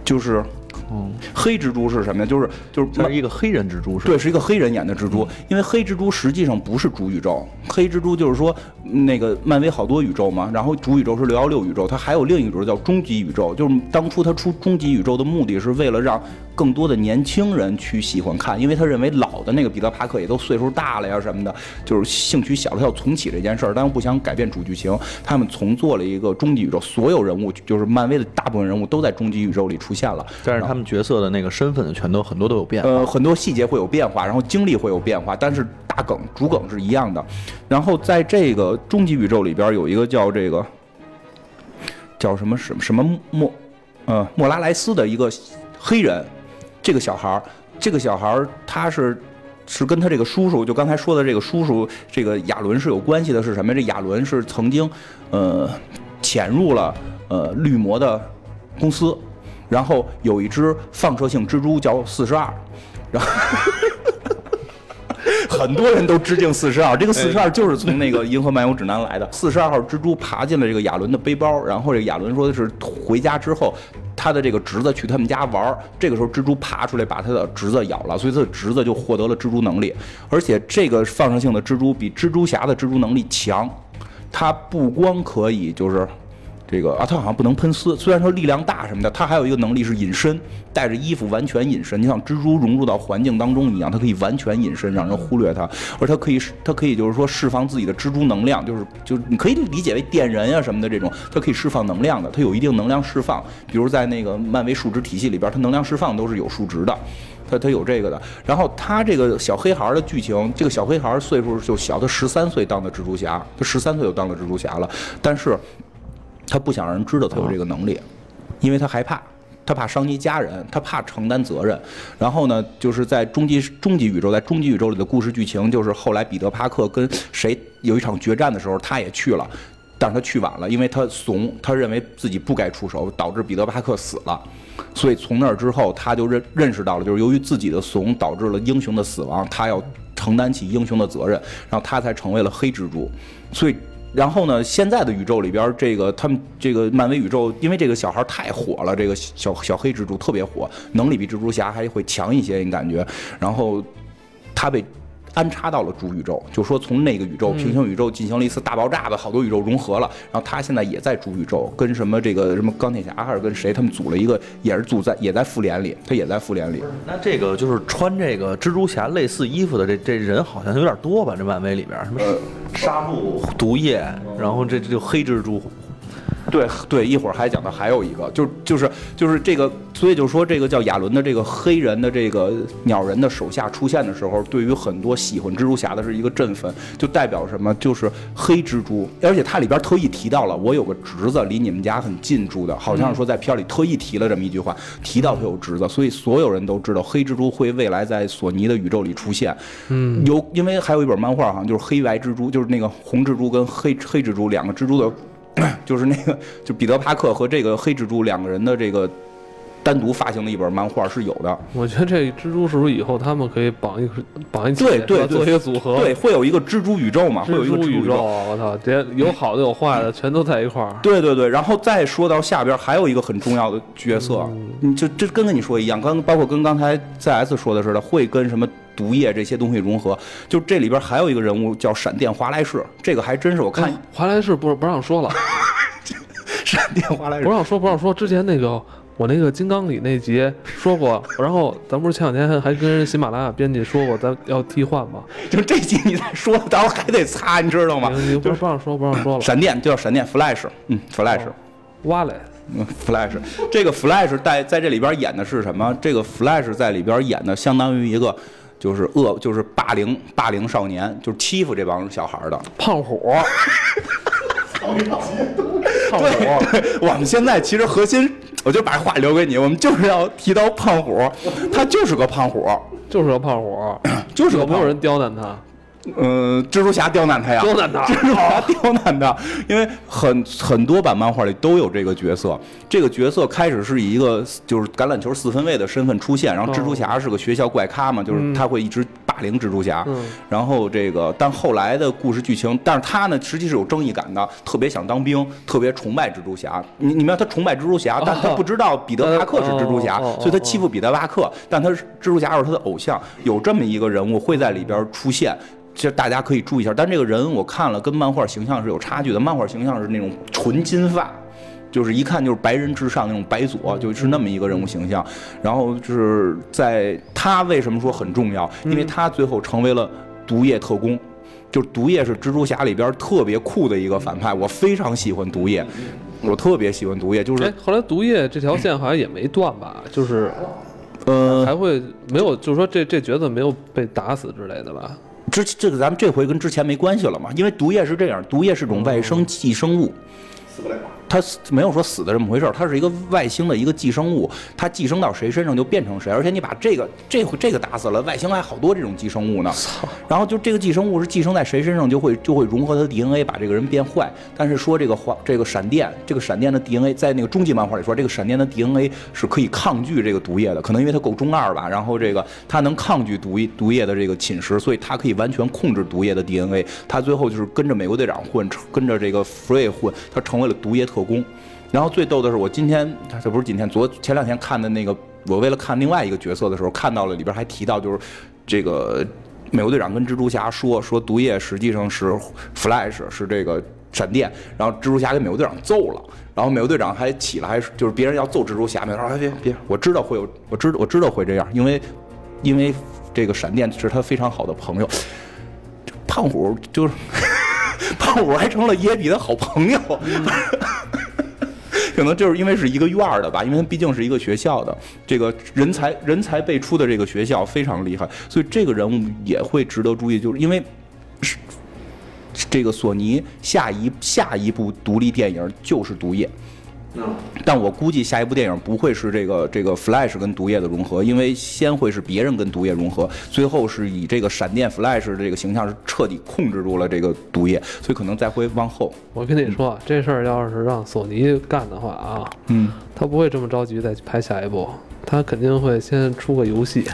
就是，嗯黑蜘蛛是什么呀？就是就是一个黑人蜘蛛，是吧？对，是一个黑人演的蜘蛛，因为黑蜘蛛实际上不是主宇宙，黑蜘蛛就是说嗯那个漫威好多宇宙嘛，然后主宇宙是六幺六宇宙，它还有另一个宇宙叫终极宇宙，就是当初它出终极宇宙的目的是为了让更多的年轻人去喜欢看，因为他认为老的那个彼得帕克也都岁数大了呀什么的，就是兴趣小了，他要重启这件事儿，但又不想改变主剧情，他们重做了一个终极宇宙，所有人物就是漫威的大部分人物都在终极宇宙里出现了，但是他们角色的那个身份全都很多都有变化。呃，很多细节会有变化，然后经历会有变化，但是大梗主梗是一样的。然后在这个终极宇宙里边有一个叫这个叫什么什么什么莫呃莫拉莱斯的一个黑人，这个小孩儿，这个小孩儿他是。是跟他这个叔叔，就刚才说的这个叔叔，这个亚伦是有关系的。是什么？这亚伦是曾经，呃，潜入了呃绿魔的公司，然后有一只放射性蜘蛛叫四十二，然后很多人都致敬四十二，这个四十二就是从那个《银河漫游指南》来的。<laughs> 四十二号蜘蛛爬进了这个亚伦的背包，然后这个亚伦说的是回家之后。他的这个侄子去他们家玩儿，这个时候蜘蛛爬出来把他的侄子咬了，所以他的侄子就获得了蜘蛛能力，而且这个放射性的蜘蛛比蜘蛛侠的蜘蛛能力强，它不光可以就是这个啊，它好像不能喷丝，虽然说力量大什么的，它还有一个能力是隐身，带着衣服完全隐身，就像蜘蛛融入到环境当中一样，它可以完全隐身，让人忽略它，而它可以它可以就是说释放自己的蜘蛛能量，就是就是你可以理解为电人啊什么的这种，它可以释放能量的，它有一定能量释放，比如在那个漫威数值体系里边，它能量释放都是有数值的。他他有这个的，然后他这个小黑孩儿的剧情，这个小黑孩儿岁数就小，他十三岁当的蜘蛛侠，他十三岁就当了蜘蛛侠了，但是他不想让人知道他有这个能力，因为他害怕，他怕伤及家人，他怕承担责任。然后呢，就是在终极终极宇宙，在终极宇宙里的故事剧情，就是后来彼得帕克跟谁有一场决战的时候，他也去了。但是他去晚了，因为他怂，他认为自己不该出手，导致彼得帕克死了。所以从那儿之后，他就认认识到了，就是由于自己的怂导致了英雄的死亡，他要承担起英雄的责任，然后他才成为了黑蜘蛛。所以，然后呢，现在的宇宙里边，这个他们这个漫威宇宙，因为这个小孩太火了，这个小小黑蜘蛛特别火，能力比蜘蛛侠还会强一些，你感觉？然后他被。安插到了主宇宙，就说从那个宇宙平行宇宙进行了一次大爆炸吧好多宇宙融合了，然后他现在也在主宇宙，跟什么这个什么钢铁侠还是跟谁他们组了一个，也是组在也在复联里，他也在复联里。那这个就是穿这个蜘蛛侠类似衣服的这这人好像有点多吧？这漫威里边什么杀戮、毒液，然后这这就黑蜘蛛，对对，一会儿还讲到还有一个，就就是就是这个，所以就说这个叫亚伦的这个黑人的这个鸟人的手下出现的时候，对于很多喜欢蜘蛛侠的是一个振奋，就代表什么？就是黑蜘蛛，而且它里边特意提到了，我有个侄子离你们家很近住的，好像是说在片里特意提了这么一句话，提到他有侄子，所以所有人都知道黑蜘蛛会未来在索尼的宇宙里出现。嗯，有因为还有一本漫画，好像就是黑白蜘蛛，就是那个红蜘蛛跟黑黑蜘蛛两个蜘蛛的。<clears throat> 就是那个，<clears throat> 就彼得帕克和这个黑蜘蛛两个人的这个单独发行的一本漫画是有的。我觉得这蜘蛛是不是以后他们可以绑一个绑一起，对对对做一个组合，对，会有一个蜘蛛宇宙嘛，会有一个蜘蛛宇宙。我操，这有好的有坏的，全都在一块儿。对对对，然后再说到下边还有一个很重要的角色，你就这跟跟你说一样，刚包括跟刚才 ZS 说的似的，会跟什么毒液这些东西融合。就这里边还有一个人物叫闪电华莱士，这个还真是我看华莱士不不让说了，<laughs> 闪电华莱士不让说不让说。之前那个我那个金刚里那集说过，然后咱不是前两天还跟喜马拉雅编辑说过，咱要替换吗？就这集你再说，到时候还得擦，你知道吗？你不不让说不让说了。闪电就叫闪电 Flash，嗯，Flash。哇嘞，嗯，Flash，这个 Flash 在在这里边演的是什么？这个 Flash 在里边演的相当于一个就是恶，就是霸凌霸凌少年，就是欺负这帮小孩的。胖虎。<laughs> 胖虎，对，我们现在其实核心，我就把话留给你，我们就是要提到胖虎，他就是个胖虎，就是个胖虎，就是个胖虎有没有人刁难他？嗯，蜘蛛侠刁难他呀，刁难他 <laughs> 蜘蛛侠刁难他，因为很很多版漫画里都有这个角色。这个角色开始是以一个就是橄榄球四分卫的身份出现，然后蜘蛛侠是个学校怪咖嘛，就是他会一直霸凌蜘蛛侠。嗯然后这个，但后来的故事剧情，但是他呢，实际是有正义感的，特别想当兵，特别崇拜蜘蛛侠。你你们他崇拜蜘蛛侠，但他不知道彼得帕克是蜘蛛侠，所以他欺负彼得帕克，但他是蜘蛛侠是他的偶像，有这么一个人物会在里边出现。其实大家可以注意一下，但这个人我看了跟漫画形象是有差距的，漫画形象是那种纯金发，就是一看就是白人至上那种白左，就是那么一个人物形象。然后就是在他为什么说很重要？因为他最后成为了毒液特工。就是毒液是蜘蛛侠里边特别酷的一个反派，我非常喜欢毒液，我特别喜欢毒液，就是哎，后来毒液这条线好像也没断吧？<laughs> 就是呃，还会没有，就是说这这角色没有被打死之类的吧？之这个咱们这回跟之前没关系了嘛，因为毒液是这样，毒液是种外生寄生物，死不了。它没有说死的这么回事儿，它是一个外星的一个寄生物，它寄生到谁身上就变成谁，而且你把这个这回这个打死了，外星还好多这种寄生物呢。然后就这个寄生物是寄生在谁身上就会就会融合它的 DNA，把这个人变坏。但是说这个花这个闪电，这个闪电的 DNA 在那个终极漫画里说，这个闪电的 DNA 是可以抗拒这个毒液的，可能因为它够中二吧，然后这个它能抗拒毒毒液的这个侵蚀，所以它可以完全控制毒液的 DNA。它最后就是跟着美国队长混，跟着这个福瑞混，他成为了毒液特工。然后最逗的是，我今天这不是今天，昨前两天看的那个，我为了看另外一个角色的时候，看到了里边还提到，就是这个美国队长跟蜘蛛侠说说毒液实际上是 Flash 是这个闪电，然后蜘蛛侠给美国队长揍了，然后美国队长还起来，还就是别人要揍蜘蛛侠，美国队长说别别，我知道会有，我知道我知道会这样，因为因为这个闪电是他非常好的朋友，胖虎就是胖虎还成了耶比的好朋友。<laughs> 可能就是因为是一个院儿的吧，因为毕竟是一个学校的，这个人才人才辈出的这个学校非常厉害，所以这个人物也会值得注意，就是因为是这个索尼下一下一部独立电影就是《毒液》。但我估计下一部电影不会是这个这个 Flash 跟毒液的融合，因为先会是别人跟毒液融合，最后是以这个闪电 Flash 的这个形象是彻底控制住了这个毒液，所以可能再会往后。我跟你说，这事儿要是让索尼干的话啊，嗯，他不会这么着急再去拍下一部，他肯定会先出个游戏。<laughs>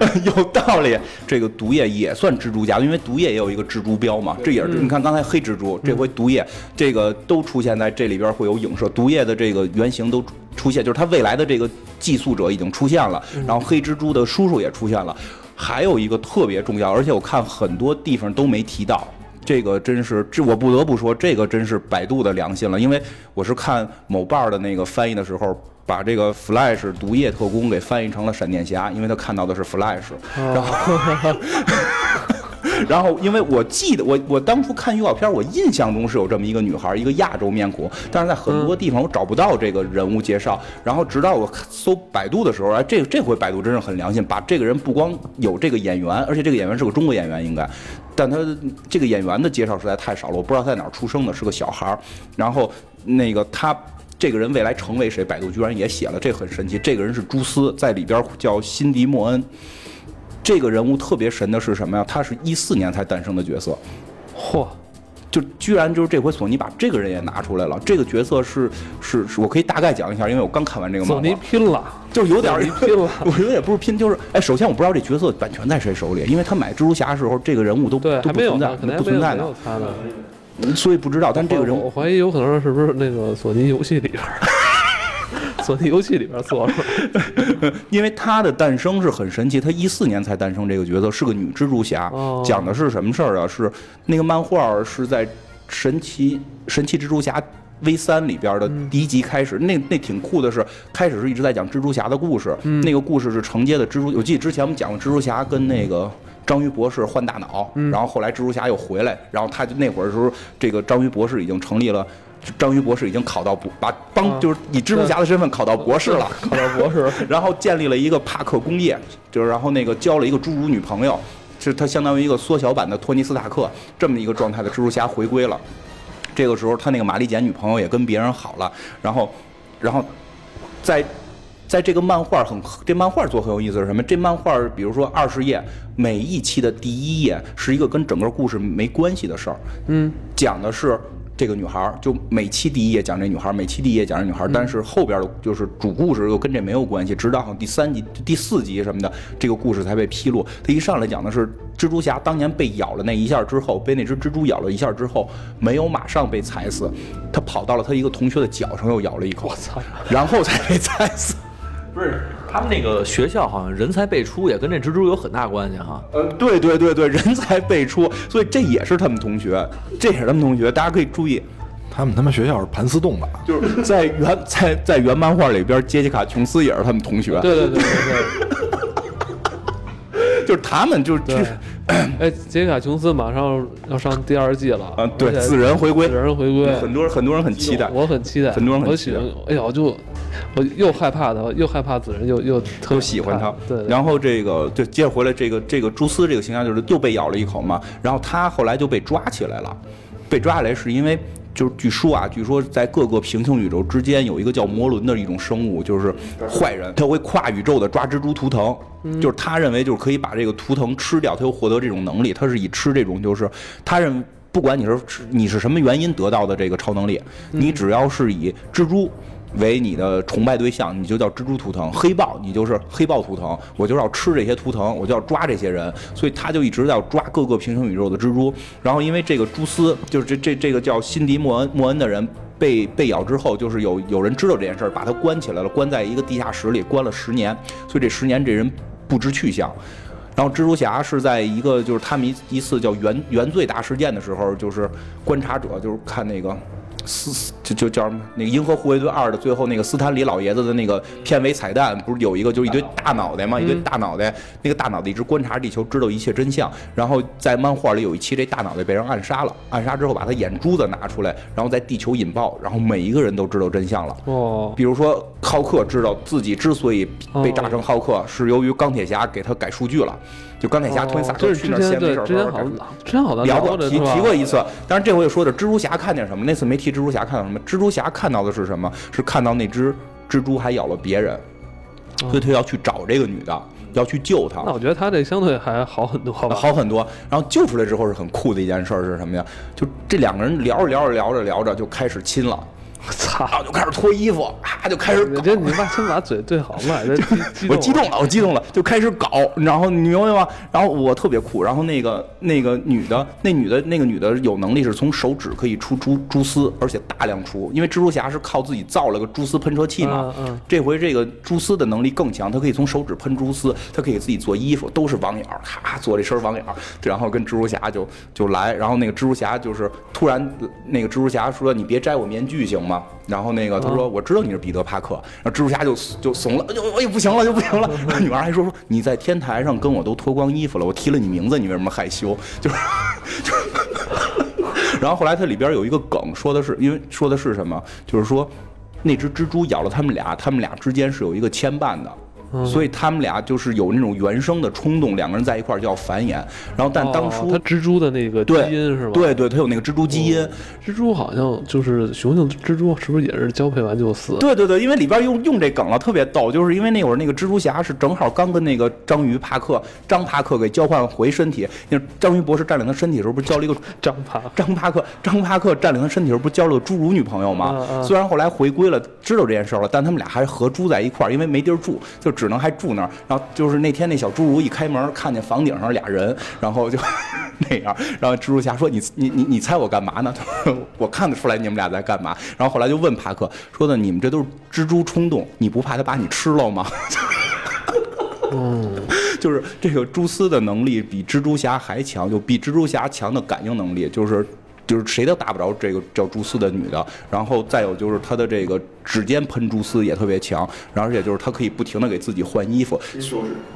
<laughs> 有道理，这个毒液也算蜘蛛侠，因为毒液也有一个蜘蛛标嘛，这也是、你看刚才黑蜘蛛，这回毒液，这个都出现在这里边会有影射，毒液的这个原型都出现，就是他未来的这个寄宿者已经出现了，然后黑蜘蛛的叔叔也出现了，还有一个特别重要，而且我看很多地方都没提到。这个真是，这我不得不说，这个真是百度的良心了，因为我是看某瓣儿的那个翻译的时候，把这个 Flash 毒液特工给翻译成了闪电侠，因为他看到的是 Flash，然后，<laughs> 然后因为我记得我我当初看预告片，我印象中是有这么一个女孩，一个亚洲面孔，但是在很多地方我找不到这个人物介绍，然后直到我搜百度的时候，哎，这这回百度真是很良心，把这个人不光有这个演员，而且这个演员是个中国演员，应该。但他这个演员的介绍实在太少了，我不知道他在哪儿出生的，是个小孩儿。然后那个他这个人未来成为谁，百度居然也写了，这很神奇。这个人是朱斯，在里边叫辛迪莫恩。这个人物特别神的是什么呀？他是一四年才诞生的角色，嚯，就居然就是这回索尼把这个人也拿出来了。这个角色是是是我可以大概讲一下，因为我刚看完这个漫索尼，拼了，就是有点拼了 <laughs> 我觉得也不是拼，就是哎，首先我不知道这角色版权在谁手里，因为他买蜘蛛侠的时候，这个人物都，都不存在不存在呢还没有没有，他呢。所以不知道。但这个人我我怀疑有可能是不是那个索尼游戏里边儿，索尼游戏里边儿做的。<laughs> 因为她的诞生是很神奇，她一四年才诞生这个角色，是个女蜘蛛侠。哦讲的是什么事儿啊？是那个漫画是在神奇神奇蜘蛛侠 V 三里边的第一集开始，那那挺酷的是，开始是一直在讲蜘蛛侠的故事，那个故事是承接的蜘蛛。我记得之前我们讲过蜘蛛侠跟那个。章鱼博士换大脑，然后后来蜘蛛侠又回来，然后他就那会儿的时候，这个章鱼博士已经成立了，章鱼博士已经考到博，把帮啊。就是以蜘蛛侠的身份考到博士了，<laughs> 考到博士，<laughs> 然后建立了一个帕克工业，就是然后那个交了一个侏儒女朋友，是他相当于一个缩小版的托尼斯塔克这么一个状态的蜘蛛侠回归了。这个时候他那个玛丽简女朋友也跟别人好了，然后，然后在在这个漫画很这漫画做很有意思是什么？这漫画比如说二十页，每一期的第一页是一个跟整个故事没关系的事儿，嗯，讲的是这个女孩儿，就每期第一页讲这女孩儿，每期第一页讲这女孩儿，但是后边的就是主故事又跟这没有关系，直到好像第三集、第四集什么的，这个故事才被披露。他一上来讲的是蜘蛛侠当年被咬了那一下之后，被那只蜘蛛咬了一下之后，没有马上被踩死，他跑到了他一个同学的脚上又咬了一口，我操！然后才被踩死。不是，他们那个学校好像人才辈出，也跟这蜘蛛有很大关系哈。呃，对对对对，人才辈出，所以这也是他们同学，这也是他们同学，大家可以注意。他们他们学校是盘丝洞吧？就是在原在在原漫画里边，杰西卡琼斯也是他们同学，对对对对 <laughs> 就是他们就是。哎，杰西卡琼斯马上要上第二季了啊，对，死人回归死，人回归，很多人很多人很期待。我很期待，很多人很期待我喜欢。哎呀，我就我又害怕他，又害怕子人，又又特都喜欢他，对，对。然后这个就接着回来，这个这个蛛丝这个形象就是又被咬了一口嘛，然后他后来就被抓起来了，被抓起来是因为就是据说啊，据说在各个平行宇宙之间有一个叫魔轮的一种生物，就是坏人，他会跨宇宙的抓蜘蛛图腾，就是他认为就是可以把这个图腾吃掉，他又获得这种能力，他是以吃这种就是他认。不管你是你是什么原因得到的这个超能力，你只要是以蜘蛛为你的崇拜对象，你就叫蜘蛛图腾；黑豹，你就是黑豹图腾。我就要吃这些图腾，我就要抓这些人，所以他就一直在抓各个平行宇宙的蜘蛛。然后因为这个蛛丝，就是这这这个叫辛迪莫恩莫恩的人。被被咬之后，就是有有人知道这件事儿，把他关起来了，关在一个地下室里，关了十年。所以这十年这人不知去向。然后蜘蛛侠是在一个就是他们一一次叫原原罪大事件的时候，就是观察者就是看那个斯就就叫什么那个《银河护卫队二》的最后那个斯坦李老爷子的那个片尾彩蛋，不是有一个就是一堆大脑袋吗？一堆大脑袋，那个大脑袋一直观察地球，知道一切真相。然后在漫画里有一期，这大脑袋被人暗杀了，暗杀之后把他眼珠子拿出来，然后在地球引爆，然后每一个人都知道真相了。哦，比如说，浩克知道自己之所以被炸成浩克，是由于钢铁侠给他改数据了。就钢铁侠托尼斯塔克这是去那儿之前对闲没事儿之前好之前好像聊过提提过一次，但是这回又说的蜘蛛侠看见什么？那次没提蜘蛛侠看到什么？蜘蛛侠看到的是什么？是看到那只蜘蛛还咬了别人，所以他要去找这个女的，要去救她。那我觉得他这相对还好很多吧。好很多，然后救出来之后是很酷的一件事儿是什么呀？就这两个人聊着聊着聊着聊着就开始亲了，我操！然后就开始脱衣服，啊就开始搞你这你把先把嘴对好嘛，<laughs> 我激动了，我激动了，就开始搞，然后你明白吗？然后我特别酷，然后那个那个女的，那女的那个女的有能力是从手指可以出蛛蛛丝，而且大量出，因为蜘蛛侠是靠自己造了个蛛丝喷射器嘛。嗯嗯这回这个蛛丝的能力更强，她可以从手指喷蛛丝，她可以自己做衣服，都是网眼儿，咔做这身网眼儿，然后跟蜘蛛侠就就来，然后那个蜘蛛侠就是突然那个蜘蛛侠说：“你别摘我面具行吗？”然后那个他说：“我知道你是彼得帕克。”然后蜘蛛侠就就怂了，就哎不行了就不行了。然 <laughs> 后女孩还说：“说你在天台上跟我都脱光衣服了，我提了你名字，你为什么害羞？”就是 <laughs> 就是。<laughs> 然后后来它里边有一个梗，说的是因为说的是什么？就是说那只蜘蛛咬了他们俩，他们俩之间是有一个牵绊的。所以他们俩就是有那种原生的冲动，两个人在一块儿就要繁衍。然后，但当初、哦它蜘蛛的那个基因是吧？，对对，他有那个蜘蛛基因。蜘蛛好像就是雄性蜘蛛，是不是也是交配完就死？对对对，因为里边用用这梗了，特别逗，就是因为那会儿那个蜘蛛侠是正好刚跟那个章鱼帕克张帕克给交换回身体，那章鱼博士占领他身体的时候，不是交了一个张帕张帕克张帕克占领他身体的时候，不是交了个侏儒女朋友吗？虽然后来回归了，知道这件事了，但他们俩还合租在一块儿，因为没地儿住，就只能还住那儿。然后就是那天那小侏儒一开门，看见房顶上俩人，然后就 <laughs> 那样。然后蜘蛛侠说：“你你你你猜我干嘛呢？”他说：“我看得出来你们俩在干嘛。”然后后来就问帕克说的：“你们这都是蜘蛛冲动，你不怕他把你吃了吗？”嗯，<laughs> 就是这个蛛丝的能力比蜘蛛侠还强，就比蜘蛛侠强的感应能力，就是就是谁都打不着这个叫蛛丝的女的。然后再有就是她的这个指尖喷蛛丝也特别强，然后而且就是他可以不停的给自己换衣服。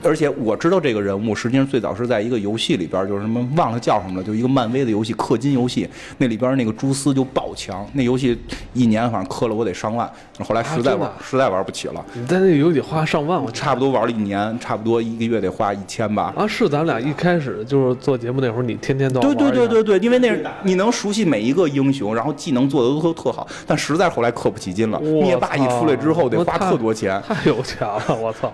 而且我知道这个人物，实际上最早是在一个游戏里边，就是什么忘了叫什么了，就一个漫威的游戏氪金游戏，那里边那个蛛丝就爆强，那游戏一年反正氪了我得上万，后来实在玩、啊实在玩不起了。你在那个游戏里花上万，我差不多玩了一年，差不多一个月得花一千吧。啊，是咱俩一开始就是做节目那会儿，你天天都要对对对对对，因为那你能熟悉每一个英雄，然后技能做的都特好，但实在后来氪不起金了。我灭霸一出来之后得花特多钱，太有钱了，我操！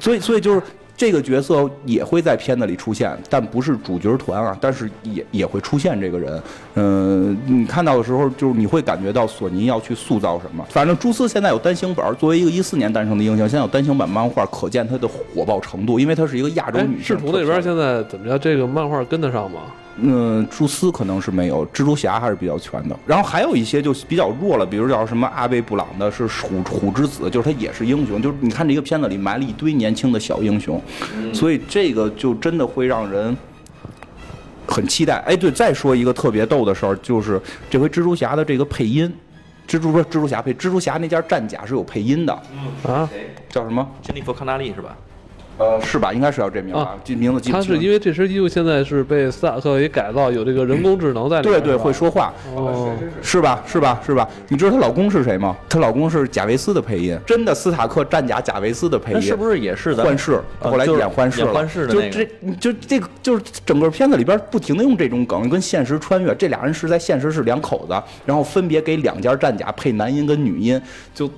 所以所以就是这个角色也会在片子里出现，但不是主角团啊，但是也也会出现这个人。嗯、你看到的时候，就是你会感觉到索尼要去塑造什么。反正蛛丝现在有单行本，作为一个一四年诞生的英雄，现在有单行本漫画，可见它的火爆程度，因为它是一个亚洲哎女，性。视图那边现在怎么着？这个漫画跟得上吗？嗯，蛛丝可能是没有，蜘蛛侠还是比较全的。然后还有一些就比较弱了，比如叫什么阿贝布朗的是虎虎之子，就是他也是英雄。就是你看这个片子里埋了一堆年轻的小英雄，所以这个就真的会让人很期待。哎，对，再说一个特别逗的事儿，就是这回蜘蛛侠的这个配音，蜘蛛不是蜘蛛侠配蜘蛛侠那件战甲是有配音的，啊，叫什么？珍妮佛康纳利是吧？呃，是吧？应该是叫这名吧啊？这名字记不他清了。是因为这身衣服现在是被斯塔克给改造，有这个人工智能在里面。对对，会说话。哦，是吧？是吧？是吧？你知道她老公是谁吗？她老公是贾维斯的配音，真的斯塔克战甲贾维斯的配音。那是不是也是咱幻视？后来呃就是演幻视了。幻视的就那个这，就这个，就是整个片子里边不停的用这种梗，跟现实穿越。这俩人是在现实是两口子，然后分别给两件战甲配男音跟女音，就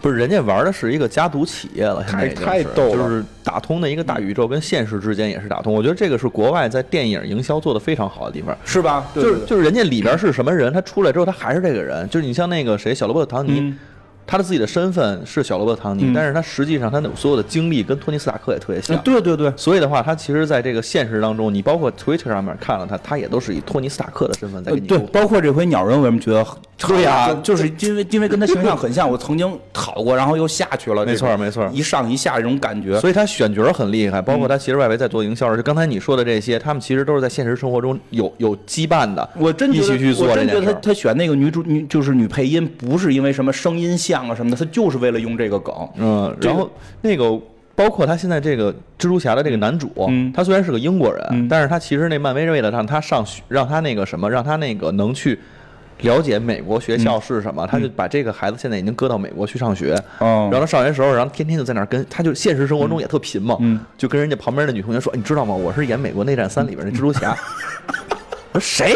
不是人家玩的是一个家族企业了，现在太已经是太逗了就是打通的一个大宇宙跟现实之间也是打通。我觉得这个是国外在电影营销做的非常好的地方。是吧？对对对就是就是人家里边是什么人，他出来之后他还是这个人。就是你像那个谁小罗伯特唐尼，嗯他的自己的身份是小罗伯特唐尼，嗯但是他实际上他的所有的经历跟托尼斯塔克也特别像。对对对，所以的话，他其实在这个现实当中，你包括 Twitter 上面看了他，他也都是以托尼斯塔克的身份在呃对。包括这回鸟人，为什么觉得对呀就就是因为因为跟他形象很像，我曾经讨过，然后又下去了，没错没错一上一下这种感觉。所以他选角很厉害，包括他其实外围在做营销，就刚才你说的这些，他们其实都是在现实生活中有有羁绊的。我真觉得，一起去做我真觉得他。他选那个女主女就是女配音，不是因为什么声音像啊什么的，他就是为了用这个梗。嗯，然后那个包括他现在这个蜘蛛侠的这个男主，嗯他虽然是个英国人，嗯但是他其实那漫威为了让他上学，让他那个什么，让他那个能去。了解美国学校是什么，他就把这个孩子现在已经搁到美国去上学，哦然后他上学时候，然后天天就在那儿跟，他就现实生活中也特贫嘛，嗯就跟人家旁边的女同学说，你知道吗？我是演《美国内战三》里边那蜘蛛侠。<laughs> 我说谁？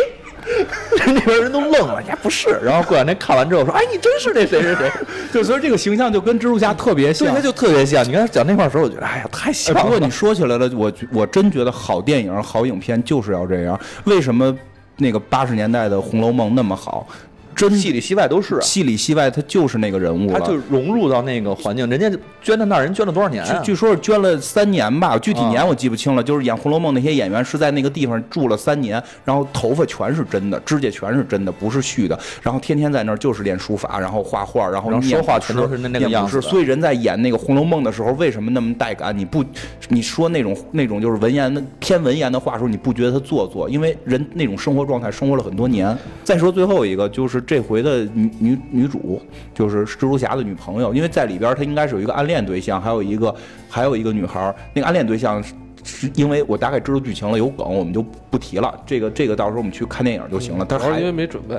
<laughs> 那边人都愣了，呀不是。然后过两天看完之后说，哎，你真是那谁谁谁。<laughs> 就，所以这个形象就跟蜘蛛侠特别对，像他。就特别像。你刚才讲那块儿的时候，我觉得，哎呀，太像哎，了。不过你说起来了，我我真觉得好电影、好影片就是要这样。为什么那个八十年代的《红楼梦》那么好？真戏里戏外都是啊，戏里戏外，他就是那个人物。他就融入到那个环境。人家捐到那儿，人捐了多少年啊？据据说是捐了三年吧，具体年啊我记不清了。就是演《红楼梦》那些演员是在那个地方住了三年，然后头发全是真的，指甲全是真的，不是虚的。然后天天在那儿就是练书法，然后画画，然后说话全都是那那个样子所以人在演那个《红楼梦》的时候，为什么那么带感？你不，你说那种那种就是文言的偏文言的话的时候，你不觉得他做作？因为人那种生活状态生活了很多年。再说最后一个，就是这回的女女女主，就是蜘蛛侠的女朋友，因为在里边她应该是有一个暗恋对象，还有一个还有一个女孩儿，那个暗恋对象是。是因为我大概知道剧情了，有梗我们就不提了。这个这个到时候我们去看电影就行了。他还主要是因为没准备。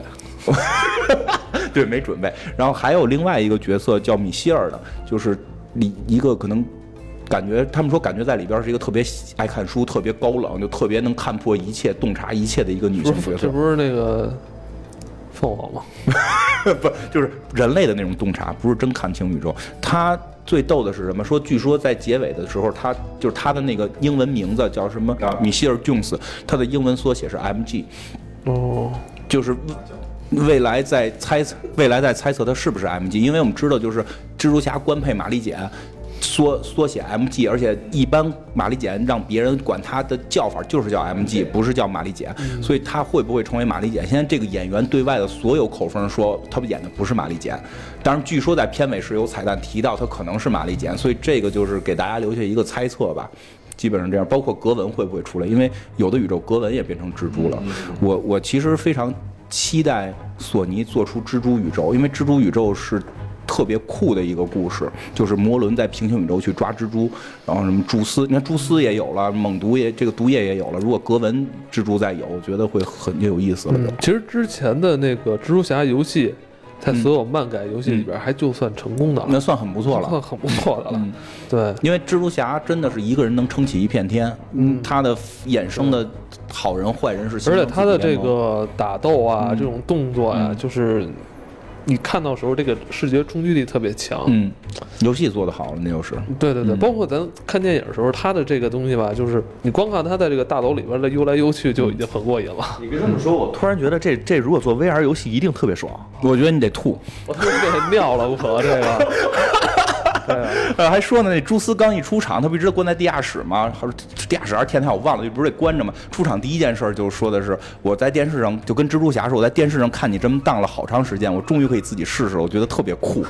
<laughs> 对，没准备。然后还有另外一个角色叫米歇尔的，就是里一个可能感觉他们说感觉在里边是一个特别喜爱看书、特别高冷，就特别能看破一切、洞察一切的一个女性角色。是，这不是那个凤凰吗？<laughs> 不就是人类的那种洞察，不是真看清宇宙。他最逗的是什么？说据说在结尾的时候，他就是他的那个英文名字叫什么？米歇尔·琼斯，他的英文缩写是 MG，哦，就是未来在猜测，未来在猜测他是不是 MG，因为我们知道就是蜘蛛侠官配玛丽简。所缩缩写 MG，而且一般玛丽简让别人管它的叫法就是叫 MG，不是叫玛丽简，所以他会不会成为玛丽简？现在这个演员对外的所有口风说他演的不是玛丽简，当然据说在片尾是有彩蛋提到他可能是玛丽简，所以这个就是给大家留下一个猜测吧。基本上这样，包括格文会不会出来？因为有的宇宙格文也变成蜘蛛了。我我其实非常期待索尼做出蜘蛛宇宙，因为蜘蛛宇宙是特别酷的一个故事，就是摩伦在平行宇宙去抓蜘蛛，然后什么蛛丝，你看蛛丝也有了，猛毒也这个毒液也有了。如果格纹蜘蛛再有，我觉得会很有意思了。嗯，其实之前的那个蜘蛛侠游戏，在所有漫改游戏里边，还就算成功的了，那算很不错了。算很不错的了。嗯对，因为蜘蛛侠真的是一个人能撑起一片天，嗯，他的衍生的好人坏人是而且他的这个打斗啊，嗯这种动作啊、嗯就是你看到时候这个视觉冲击力特别强。嗯，游戏做的好了，那就是对对对，嗯包括咱看电影的时候，它的这个东西吧，就是你光看它在这个大楼里边的悠来悠去，就已经很过瘾了。你别这么说，我突然觉得这这如果做 VR 游戏一定特别爽。我觉得你得吐。我他妈给尿了不可这个。<laughs> 呃，还说呢，那蛛丝刚一出场，他不一直关在地下室吗？还是地下室还是天台，我忘了，就不是得关着吗？出场第一件事儿就说的是，我在电视上就跟蜘蛛侠说，我在电视上看你这么荡了好长时间，我终于可以自己试试了，我觉得特别酷。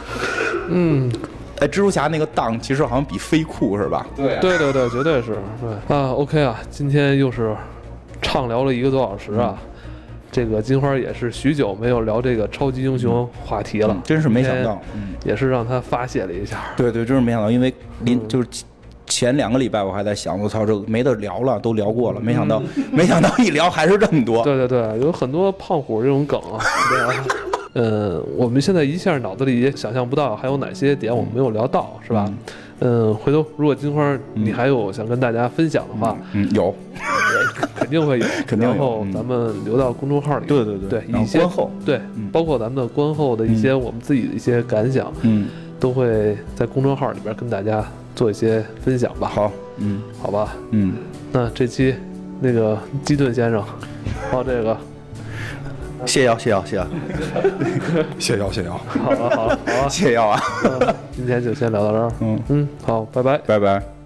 嗯，哎，蜘蛛侠那个荡其实好像比飞酷是吧？对对对对，绝对是对啊。OK 啊，今天又是畅聊了一个多小时啊。这个金花也是许久没有聊这个超级英雄话题了，嗯真是没想到，嗯，也是让他发泄了一下。对对，真是没想到，因为临嗯就是。前两个礼拜我还在想，我操，这个没得聊了，都聊过了，没想到，<laughs> 没想到一聊还是这么多。嗯对对对，有很多胖虎这种梗啊。<laughs> 对啊，嗯，我们现在一下脑子里也想象不到还有哪些点我们没有聊到，是吧？嗯，回头如果金花你还有想跟大家分享的话，嗯，有，肯定会有，<laughs> 肯定有然后嗯。咱们留到公众号里，对对对。一些观后，对嗯，包括咱们的观后的一些我们自己的一些感想，嗯，都会在公众号里边跟大家做一些分享吧。，好，嗯。好吧，嗯，那这期那个基顿先生，还有这个，谢邀，谢邀，谢药。<laughs> 谢邀谢邀。好了好了好了，<laughs> 谢邀啊，嗯今天就先聊到这儿。嗯，嗯，好，拜拜。拜拜。